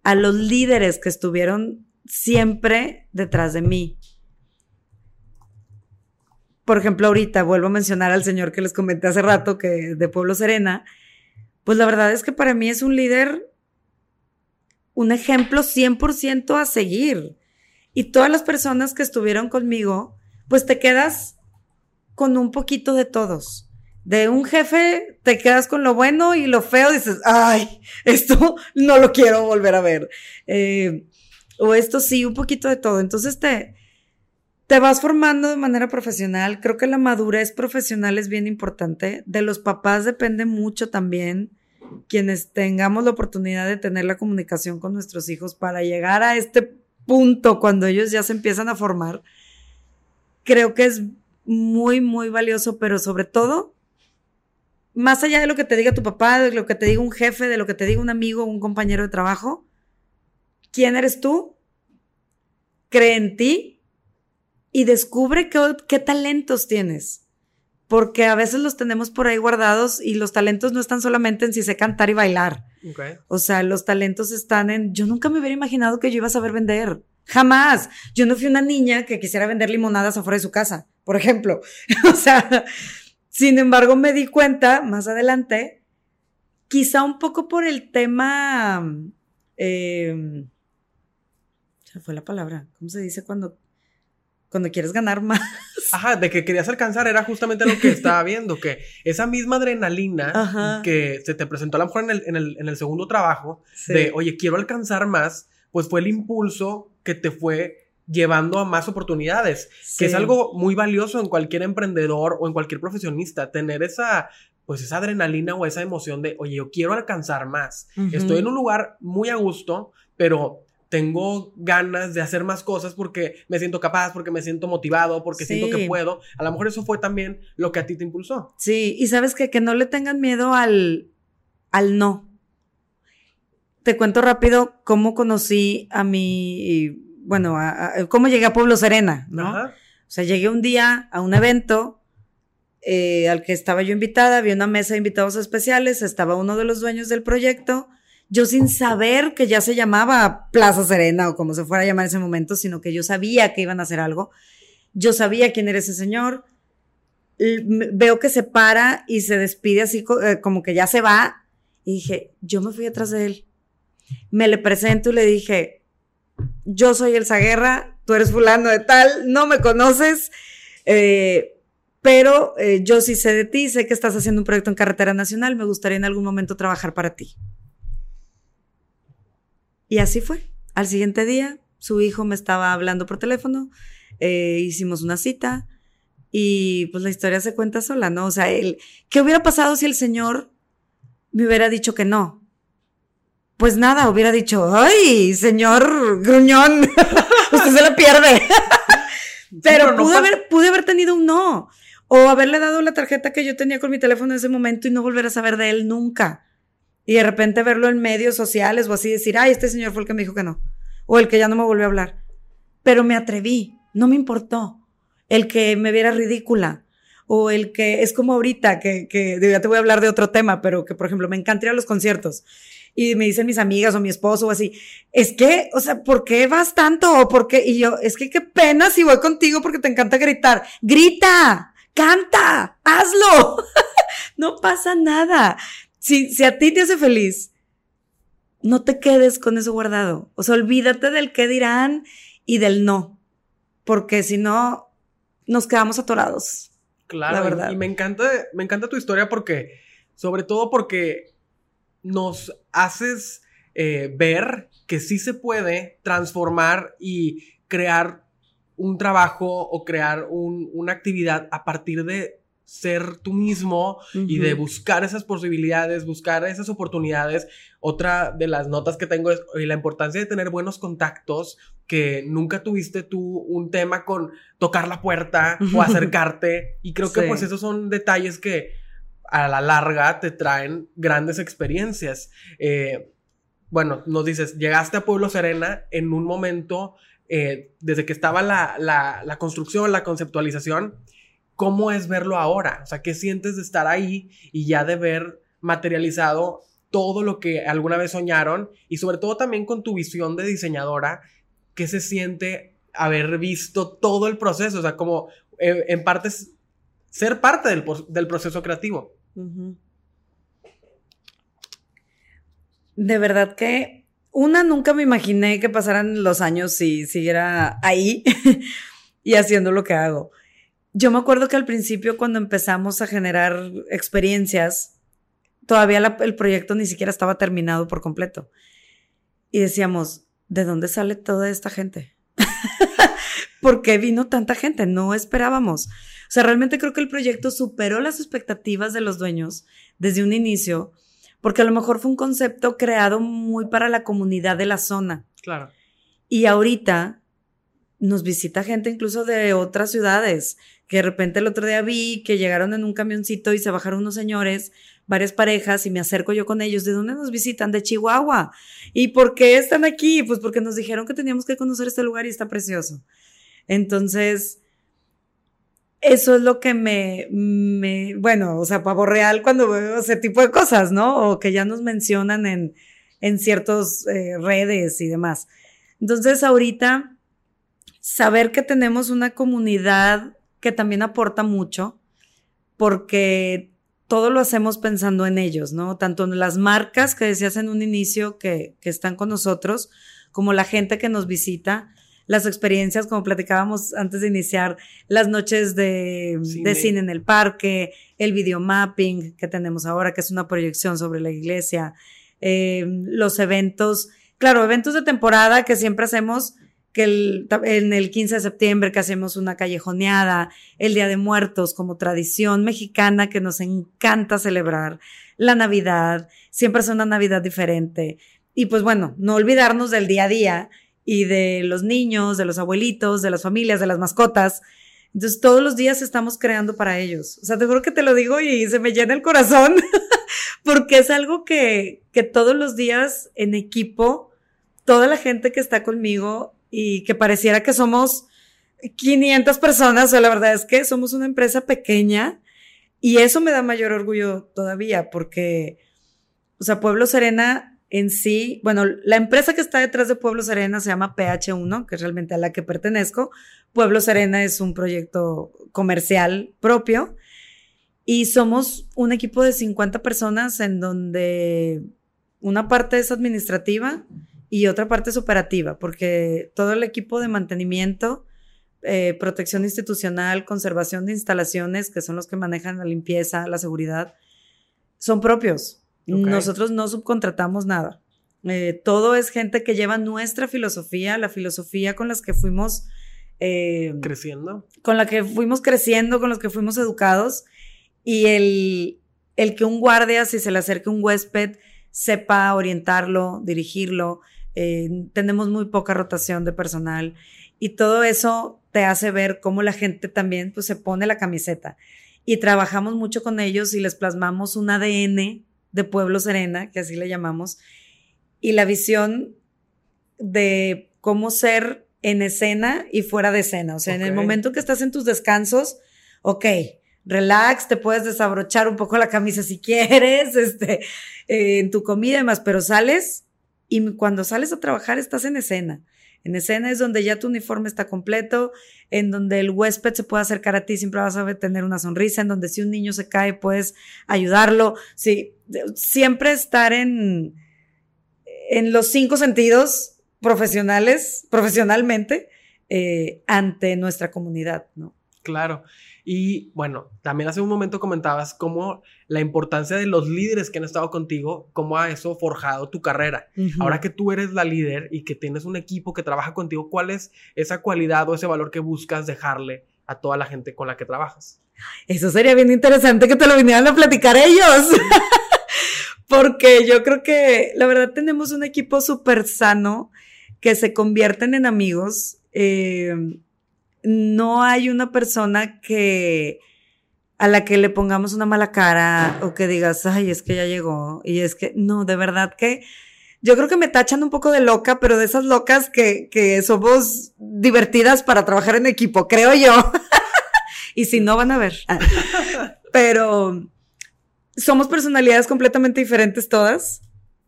a los líderes que estuvieron siempre detrás de mí. Por ejemplo, ahorita vuelvo a mencionar al señor que les comenté hace rato, que de Pueblo Serena, pues la verdad es que para mí es un líder, un ejemplo 100% a seguir. Y todas las personas que estuvieron conmigo, pues te quedas con un poquito de todos. De un jefe te quedas con lo bueno y lo feo, dices, ay, esto no lo quiero volver a ver. Eh, o esto sí, un poquito de todo. Entonces te, te vas formando de manera profesional. Creo que la madurez profesional es bien importante. De los papás depende mucho también quienes tengamos la oportunidad de tener la comunicación con nuestros hijos para llegar a este punto cuando ellos ya se empiezan a formar, creo que es muy, muy valioso, pero sobre todo, más allá de lo que te diga tu papá, de lo que te diga un jefe, de lo que te diga un amigo, un compañero de trabajo, ¿quién eres tú? Cree en ti y descubre qué, qué talentos tienes porque a veces los tenemos por ahí guardados y los talentos no están solamente en si sé cantar y bailar. O sea, los talentos están en, yo nunca me hubiera imaginado que yo iba a saber vender. Jamás. Yo no fui una niña que quisiera vender limonadas afuera de su casa, por ejemplo. o sea, sin embargo, me di cuenta más adelante, quizá un poco por el tema, eh, fue la palabra, ¿cómo se dice cuando cuando quieres ganar más. Ajá, de que querías alcanzar era justamente lo que estaba viendo, que esa misma adrenalina que se te presentó a lo mejor en el, en el, en el segundo trabajo, de, oye, quiero alcanzar más, pues fue el impulso que te fue llevando a más oportunidades, que es algo muy valioso en cualquier emprendedor o en cualquier profesionista, tener esa, pues esa adrenalina o esa emoción de, oye, yo quiero alcanzar más, estoy en un lugar muy a gusto, pero tengo ganas de hacer más cosas porque me siento capaz, porque me siento motivado, porque siento que puedo. A lo mejor eso fue también lo que a ti te impulsó. Sí, y sabes que, que no le tengan miedo al, al no. Te cuento rápido cómo conocí a mi, bueno, cómo llegué a Pueblo Serena, ¿no? O sea, llegué un día a un evento eh, al que estaba yo invitada, había una mesa de invitados especiales, estaba uno de los dueños del proyecto yo sin saber que ya se llamaba Plaza Serena o como se fuera a llamar en ese momento, sino que yo sabía que iban a hacer algo. Yo sabía quién era ese señor. Veo que se para y se despide así eh, como que ya se va. Y dije, yo me fui atrás de él. Me le presento y le dije, yo soy Elsa Guerra, tú eres fulano de tal, no me conoces, eh, pero eh, yo sí sé de ti, sé que estás haciendo un proyecto en carretera nacional, me gustaría en algún momento trabajar para ti. Y así fue. Al siguiente día, su hijo me estaba hablando por teléfono, eh, hicimos una cita y pues la historia se cuenta sola, ¿no? O sea, el, ¿qué hubiera pasado si el señor me hubiera dicho que no? Pues nada, hubiera dicho, ay, señor gruñón, usted se la pierde. pero, pude, haber, pude haber tenido un no. O haberle dado la tarjeta que yo tenía con mi teléfono en ese momento y no volver a saber de él nunca. Y de repente verlo en medios sociales o así decir, ay, este señor fue el que me dijo que no. O el que ya no me volvió a hablar. Pero me atreví, no me importó. El que me viera ridícula. O el que es como ahorita, que, que ya te voy a hablar de otro tema, pero que por ejemplo me encanta ir a los conciertos y me dicen mis amigas o mi esposo o así, es que, o sea, ¿por qué vas tanto? ¿O por qué? Y yo, es que qué pena si voy contigo porque te encanta gritar. Grita, canta, hazlo. no pasa nada. Si, si a ti te hace feliz, no te quedes con eso guardado. O sea, olvídate del qué dirán y del no. Porque si no, nos quedamos atorados. Claro, la verdad. Y, me encanta, me encanta tu historia porque, sobre todo porque nos haces eh, ver que sí se puede transformar y crear un trabajo o crear una actividad a partir de ser tú mismo y de buscar esas posibilidades, buscar esas oportunidades. Otra de las notas que tengo es la importancia de tener buenos contactos, que nunca tuviste tú un tema con tocar la puerta o acercarte. Y creo que pues esos son detalles que a la larga te traen grandes experiencias. Eh, bueno, nos dices, llegaste a Pueblo Serena en un momento, eh, desde que estaba la, la, la, construcción, la conceptualización, ¿cómo es verlo ahora? O sea, ¿qué sientes de estar ahí y ya de ver materializado todo lo que alguna vez soñaron? Y sobre todo también con tu visión de diseñadora, ¿qué se siente haber visto todo el proceso? O sea, como eh, en partes, ser parte del, proceso creativo. De verdad que una nunca me imaginé que pasaran los años y siguiera ahí y haciendo lo que hago. Yo me acuerdo que al principio cuando empezamos a generar experiencias, todavía el proyecto ni siquiera estaba terminado por completo. Y decíamos, ¿de dónde sale toda esta gente? ¿Por qué vino tanta gente? No esperábamos. O sea, realmente creo que el proyecto superó las expectativas de los dueños desde un inicio, porque a lo mejor fue un concepto creado muy para la comunidad de la zona. Claro. Y ahorita nos visita gente incluso de otras ciudades, que de repente el otro día vi que llegaron en un camioncito y se bajaron unos señores, varias parejas, y me acerco yo con ellos. ¿De dónde nos visitan? De Chihuahua. ¿Y por qué están aquí? Pues porque nos dijeron que teníamos que conocer este lugar y está precioso. Entonces, eso es lo que me, me, bueno, o sea, pavo real cuando veo ese tipo de cosas, ¿no? O que ya nos mencionan en, en eh, redes y demás. Entonces, ahorita, saber que tenemos una comunidad que también aporta mucho, porque todo lo hacemos pensando en ellos, ¿no? Tanto en las marcas que decías en un inicio que, que están con nosotros, como la gente que nos visita las experiencias, como platicábamos antes de iniciar, las noches de cine, en el parque, el videomapping que tenemos ahora, que es una proyección sobre la iglesia, eh, los eventos, claro, eventos de temporada que siempre hacemos, en el 15 de septiembre que hacemos una callejoneada, el Día de Muertos como tradición mexicana que nos encanta celebrar, la Navidad, siempre es una Navidad diferente. Y pues bueno, no olvidarnos del día a día, y de los niños, de los abuelitos, de las familias, de las mascotas. Entonces todos los días estamos creando para ellos. O sea, te juro que te lo digo y se me llena el corazón porque es algo que, que todos los días en equipo, toda la gente que está conmigo y que pareciera que somos 500 personas, o la verdad es que somos una empresa pequeña y eso me da mayor orgullo todavía porque, o sea, Pueblo Serena en sí, bueno, la empresa que está detrás de Pueblo Serena se llama PH1, que es realmente a la que pertenezco. Pueblo Serena es un proyecto comercial propio y somos un equipo de 50 personas en donde una parte es administrativa y otra parte es operativa, porque todo el equipo de mantenimiento, eh, protección institucional, conservación de instalaciones, que son los que manejan la limpieza, la seguridad, son propios. Nosotros no subcontratamos nada. Eh, todo es gente que lleva nuestra filosofía, la filosofía con las que fuimos eh, creciendo. Con la que fuimos creciendo, con los que fuimos educados. Y el, el que un guardia, si se le acerca un huésped, sepa orientarlo, dirigirlo. Eh, tenemos muy poca rotación de personal y todo eso te hace ver cómo la gente también pues, se pone la camiseta. Y trabajamos mucho con ellos y les plasmamos un ADN de Pueblo Serena, que así le llamamos, y la visión de cómo ser en escena y fuera de escena. O sea, en el momento que estás en tus descansos, ok, relax, te puedes desabrochar un poco la camisa si quieres, este, eh, en tu comida y demás, pero sales y cuando sales a trabajar estás en escena. En escena es donde ya tu uniforme está completo, en donde el huésped se puede acercar a ti, siempre vas a tener una sonrisa, en donde si un niño se cae puedes ayudarlo. Sí, siempre estar en, en los cinco sentidos profesionales, profesionalmente, eh, ante nuestra comunidad, ¿no? Claro. Y bueno, también hace un momento comentabas cómo la importancia de los líderes que han estado contigo, cómo ha eso forjado tu carrera. Ahora que tú eres la líder y que tienes un equipo que trabaja contigo, ¿cuál es esa cualidad o ese valor que buscas dejarle a toda la gente con la que trabajas? Eso sería bien interesante que te lo vinieran a platicar ellos. Porque yo creo que la verdad tenemos un equipo súper sano que se convierten en amigos. Eh, no hay una persona que a la que le pongamos una mala cara o que digas, ay, es que ya llegó. Y es que, no, de verdad que yo creo que me tachan un poco de loca, pero de esas locas que, que somos divertidas para trabajar en equipo, creo yo. y si no, van a ver. pero somos personalidades completamente diferentes todas.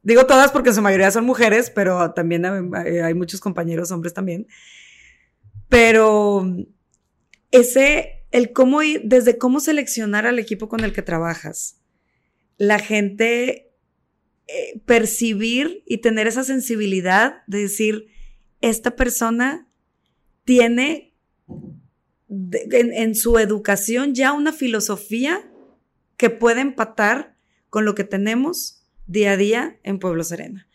Digo todas porque en su mayoría son mujeres, pero también hay muchos compañeros hombres también. Pero ese, el cómo ir, desde cómo seleccionar al equipo con el que trabajas, la gente eh, percibir y tener esa sensibilidad de decir, esta persona tiene en, su educación ya una filosofía que puede empatar con lo que tenemos día a día en Pueblo Serena.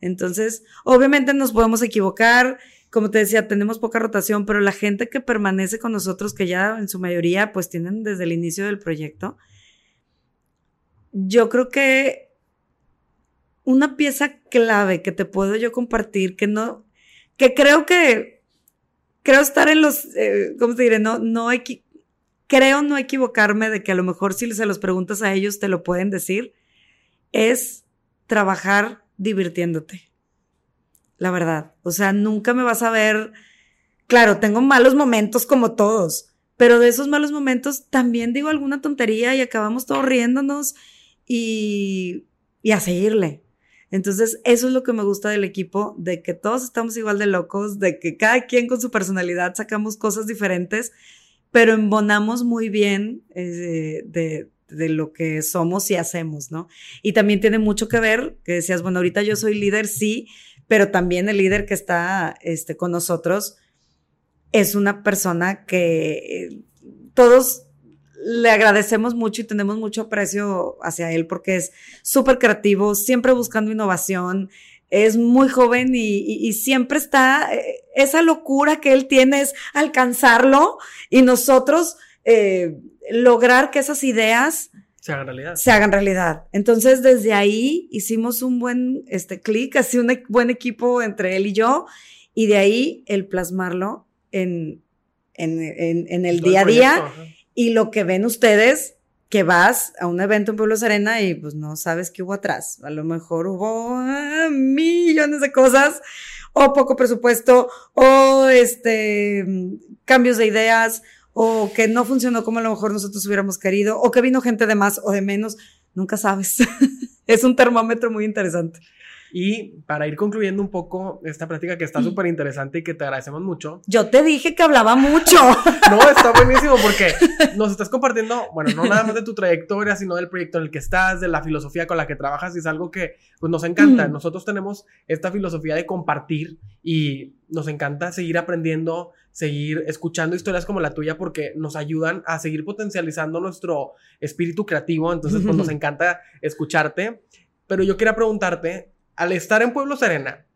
Entonces, obviamente nos podemos equivocar, como te decía, tenemos poca rotación, pero la gente que permanece con nosotros, que ya en su mayoría pues tienen desde el inicio del proyecto, yo creo que una pieza clave que te puedo yo compartir, que no, que creo que, creo estar en los, eh, ¿cómo te diré? No, no, creo no equivocarme de que a lo mejor si se los preguntas a ellos te lo pueden decir, es trabajar divirtiéndote la verdad. O sea, nunca me vas a ver, claro, tengo malos momentos como todos, pero de esos malos momentos también digo alguna tontería y acabamos todos riéndonos y, y a seguirle. Entonces, eso es lo que me gusta del equipo, de que todos estamos igual de locos, de que cada quien con su personalidad sacamos cosas diferentes, pero embonamos muy bien eh, de, de, lo que somos y hacemos, ¿no? Y también tiene mucho que ver, que decías, bueno, ahorita yo soy líder, sí, pero también el líder que está este, con nosotros es una persona que eh, todos le agradecemos mucho y tenemos mucho aprecio hacia él porque es súper creativo, siempre buscando innovación, es muy joven y, siempre está, eh, esa locura que él tiene es alcanzarlo y nosotros eh, lograr que esas ideas se hagan realidad. Se hagan realidad. Entonces, desde ahí hicimos un buen este, clic, así un e, buen equipo entre él y yo, y de ahí el plasmarlo en, en, en, el día a día. y lo que ven ustedes, que vas a un evento en Pueblo Serena y pues no sabes qué hubo atrás. A lo mejor hubo ah, millones de cosas, o poco presupuesto, o este, cambios de ideas, o que no funcionó como a lo mejor nosotros hubiéramos querido, o que vino gente de más o de menos, nunca sabes. es un termómetro muy interesante. Y para ir concluyendo un poco esta práctica que está súper interesante y que te agradecemos mucho. Yo te dije que hablaba mucho. no, está buenísimo porque nos estás compartiendo, bueno, no nada más de tu trayectoria, sino del proyecto en el que estás, de la filosofía con la que trabajas y es algo que pues, nos encanta. Nosotros tenemos esta filosofía de compartir y nos encanta seguir aprendiendo, seguir escuchando historias como la tuya porque nos ayudan a seguir potencializando nuestro espíritu creativo. Entonces, pues nos encanta escucharte. Pero yo quería preguntarte, al estar en Pueblo Serena,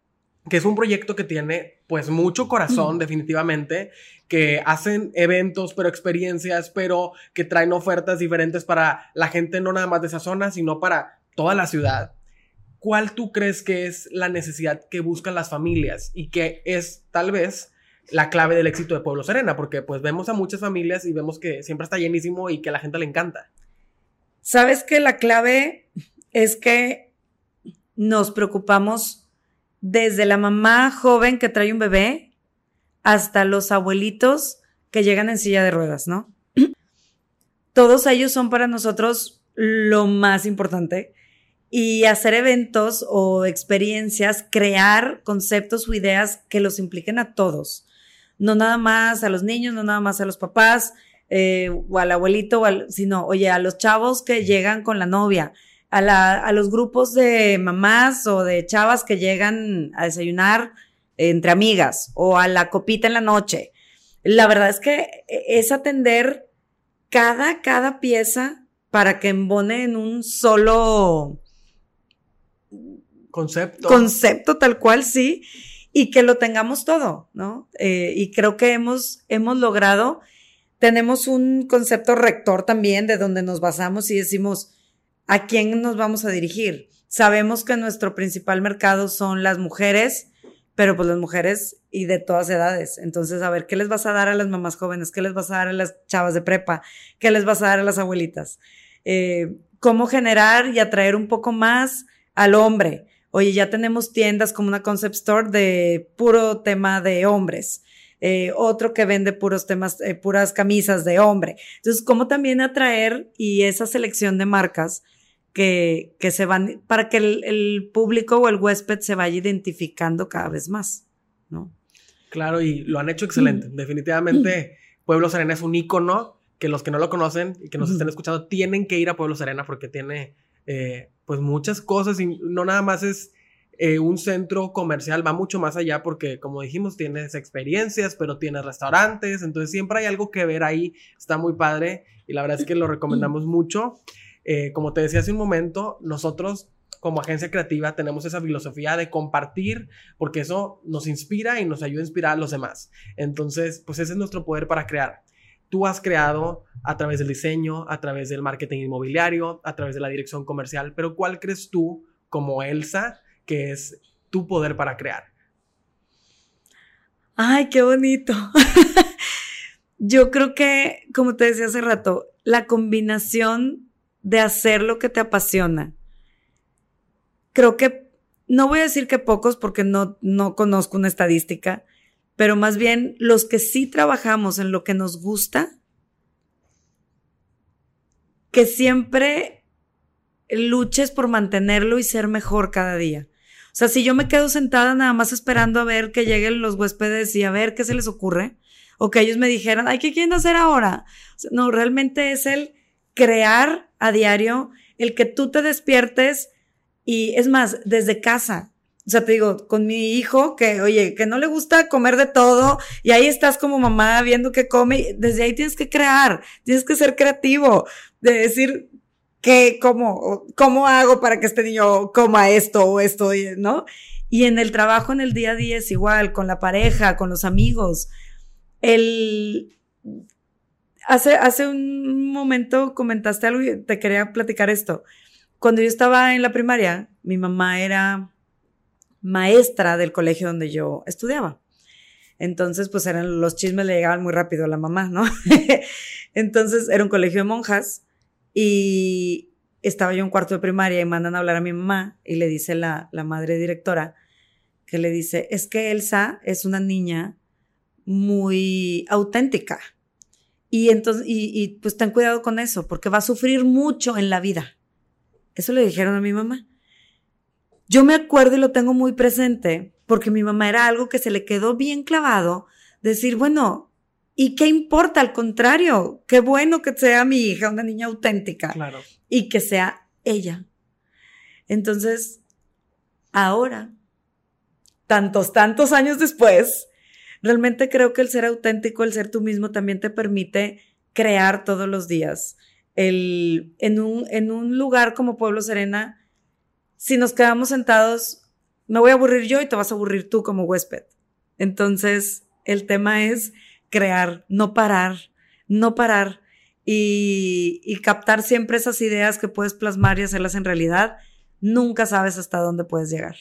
que es un proyecto que tiene pues mucho corazón definitivamente, que hacen eventos, pero experiencias, pero que traen ofertas diferentes para la gente no nada más de esa zona, sino para toda la ciudad. ¿Cuál tú crees que es la necesidad que buscan las familias y que es tal vez la clave del éxito de Pueblo Serena? Porque pues vemos a muchas familias y vemos que siempre está llenísimo y que a la gente le encanta. Sabes que la clave es que nos preocupamos desde la mamá joven que trae un bebé hasta los abuelitos que llegan en silla de ruedas, ¿no? Todos ellos son para nosotros lo más importante. Y hacer eventos o experiencias, crear conceptos o ideas que los impliquen a todos. No nada más a los niños, no nada más a los papás eh, o al abuelito, sino, oye, a los chavos que llegan con la novia, a, los grupos de mamás o de chavas que llegan a desayunar entre amigas o a la copita en la noche. La verdad es que es atender cada, cada pieza para que embone en un solo concepto. Concepto tal cual, sí, y que lo tengamos todo, ¿no? Eh, y creo que hemos, hemos logrado, tenemos un concepto rector también de donde nos basamos y decimos, ¿a quién nos vamos a dirigir? Sabemos que nuestro principal mercado son las mujeres, pero pues las mujeres y de todas edades. Entonces, a ver, ¿qué les vas a dar a las mamás jóvenes? ¿Qué les vas a dar a las chavas de prepa? ¿Qué les vas a dar a las abuelitas? Eh, ¿Cómo generar y atraer un poco más al hombre? Oye, ya tenemos tiendas como una concept store de puro tema de hombres. Eh, otro que vende puros temas, eh, puras camisas de hombre. Entonces, ¿cómo también atraer y esa selección de marcas que, que se van, para que el, público o el huésped se vaya identificando cada vez más, ¿no? Claro, y lo han hecho excelente. Definitivamente, Pueblo Serena es un ícono que los que no lo conocen y que nos estén escuchando tienen que ir a Pueblo Serena porque tiene, eh, pues, muchas cosas y no nada más es eh, un centro comercial, va mucho más allá porque, como dijimos, tienes experiencias, pero tienes restaurantes, entonces siempre hay algo que ver ahí, está muy padre y la verdad es que lo recomendamos mucho. Eh, como te decía hace un momento, nosotros como agencia creativa tenemos esa filosofía de compartir porque eso nos inspira y nos ayuda a inspirar a los demás. Entonces, pues ese es nuestro poder para crear. Tú has creado a través del diseño, a través del marketing inmobiliario, a través de la dirección comercial, pero ¿cuál crees tú como Elsa que es tu poder para crear? Ay, qué bonito. Yo creo que, como te decía hace rato, la combinación de hacer lo que te apasiona. Creo que, no voy a decir que pocos porque no, no conozco una estadística, pero más bien los que sí trabajamos en lo que nos gusta, que siempre luches por mantenerlo y ser mejor cada día. O sea, si yo me quedo sentada nada más esperando a ver que lleguen los huéspedes y a ver qué se les ocurre, o que ellos me dijeran, ay, ¿qué quieren hacer ahora? no, realmente es el crear a diario, el que tú te despiertes y es más, desde casa. O sea, te digo, con mi hijo que, oye, que no le gusta comer de todo y ahí estás como mamá viendo qué come, desde ahí tienes que crear, tienes que ser creativo, de decir, ¿qué, cómo, cómo hago para que este niño coma esto o esto, ¿no? Y en el trabajo, en el día a día es igual, con la pareja, con los amigos. El, hace, hace un momento comentaste algo y te quería platicar esto. Cuando yo estaba en la primaria, mi mamá era maestra del colegio donde yo estudiaba. Entonces, pues eran los chismes le llegaban muy rápido a la mamá, ¿no? Entonces, era un colegio de monjas y estaba yo en cuarto de primaria y mandan a hablar a mi mamá y le dice la, la madre directora que le dice, es que Elsa es una niña muy auténtica. Y entonces, y, pues ten cuidado con eso, porque va a sufrir mucho en la vida. Eso le dijeron a mi mamá. Yo me acuerdo y lo tengo muy presente, porque mi mamá era algo que se le quedó bien clavado, decir, bueno, ¿y qué importa? Al contrario, qué bueno que sea mi hija una niña auténtica Claro. y que sea ella. Entonces, ahora, tantos, tantos años después, realmente creo que el ser auténtico, el ser tú mismo, también te permite crear todos los días. El, en, un, en un lugar como Pueblo Serena, si nos quedamos sentados, me voy a aburrir yo y te vas a aburrir tú como huésped. Entonces, el tema es crear, no parar, no parar y, y captar siempre esas ideas que puedes plasmar y hacerlas en realidad. Nunca sabes hasta dónde puedes llegar.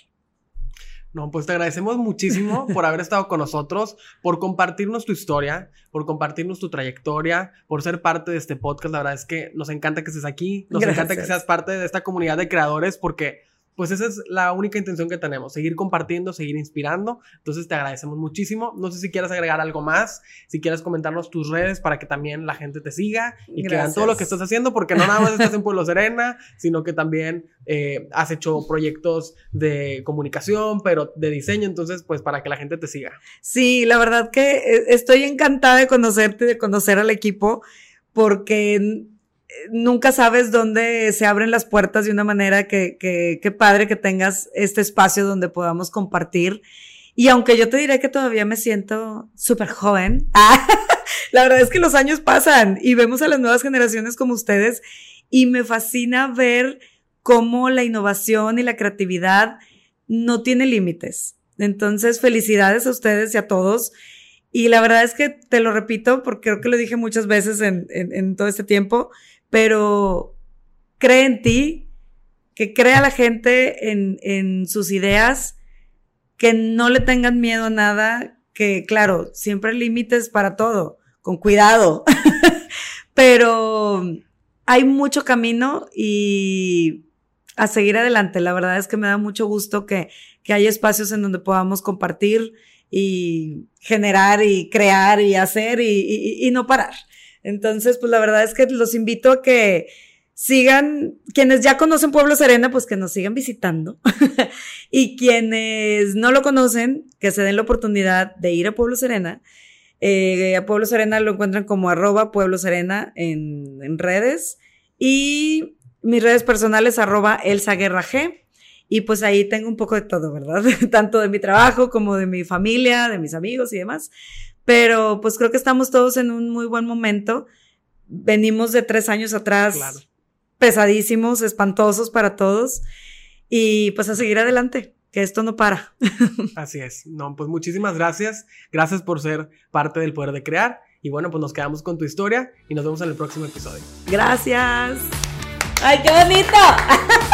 No, pues te agradecemos muchísimo por haber estado con nosotros, por compartirnos tu historia, por compartirnos tu trayectoria, por ser parte de este podcast. La verdad es que nos encanta que estés aquí, nos Gracias. encanta que seas parte de esta comunidad de creadores porque pues esa es la única intención que tenemos, seguir compartiendo, seguir inspirando. Entonces te agradecemos muchísimo. No sé si quieres agregar algo más, si quieres comentarnos tus redes para que también la gente te siga y que vean todo lo que estás haciendo, porque no nada más estás en Pueblo Serena, sino que también eh, has hecho proyectos de comunicación, pero de diseño, entonces pues para que la gente te siga. Sí, la verdad que eh, estoy encantada de conocerte, de conocer al equipo, porque nunca sabes dónde se abren las puertas de una manera que, que, que padre que tengas este espacio donde podamos compartir. Y aunque yo te diré que todavía me siento súper joven, la verdad es que los años pasan y vemos a las nuevas generaciones como ustedes y me fascina ver cómo la innovación y la creatividad no tiene límites. Entonces, felicidades a ustedes y a todos. Y la verdad es que te lo repito, porque creo que lo dije muchas veces en todo este tiempo, pero cree en ti, que crea la gente en, en sus ideas, que no le tengan miedo a nada, que claro, siempre hay límites para todo, con cuidado, pero hay mucho camino y a seguir adelante. La verdad es que me da mucho gusto que, que haya espacios en donde podamos compartir y generar y crear y hacer y, y, y no parar. Entonces, pues la verdad es que los invito a que sigan, quienes ya conocen Pueblo Serena, pues que nos sigan visitando. y quienes no lo conocen, que se den la oportunidad de ir a Pueblo Serena. Eh, a Pueblo Serena lo encuentran como arroba Pueblo Serena en, en redes. Y mis redes personales, arroba Elsa Guerra G. Y pues ahí tengo un poco de todo, ¿verdad? Tanto de mi trabajo como de mi familia, de mis amigos y demás. Pero pues creo que estamos todos en un muy buen momento. Venimos de tres años atrás Claro. pesadísimos, espantosos para todos. Y pues a seguir adelante, que esto no para. Así es. No, pues muchísimas gracias. Gracias por ser parte del poder de crear. Y bueno, pues nos quedamos con tu historia y nos vemos en el próximo episodio. Gracias. ¡Ay, qué bonito!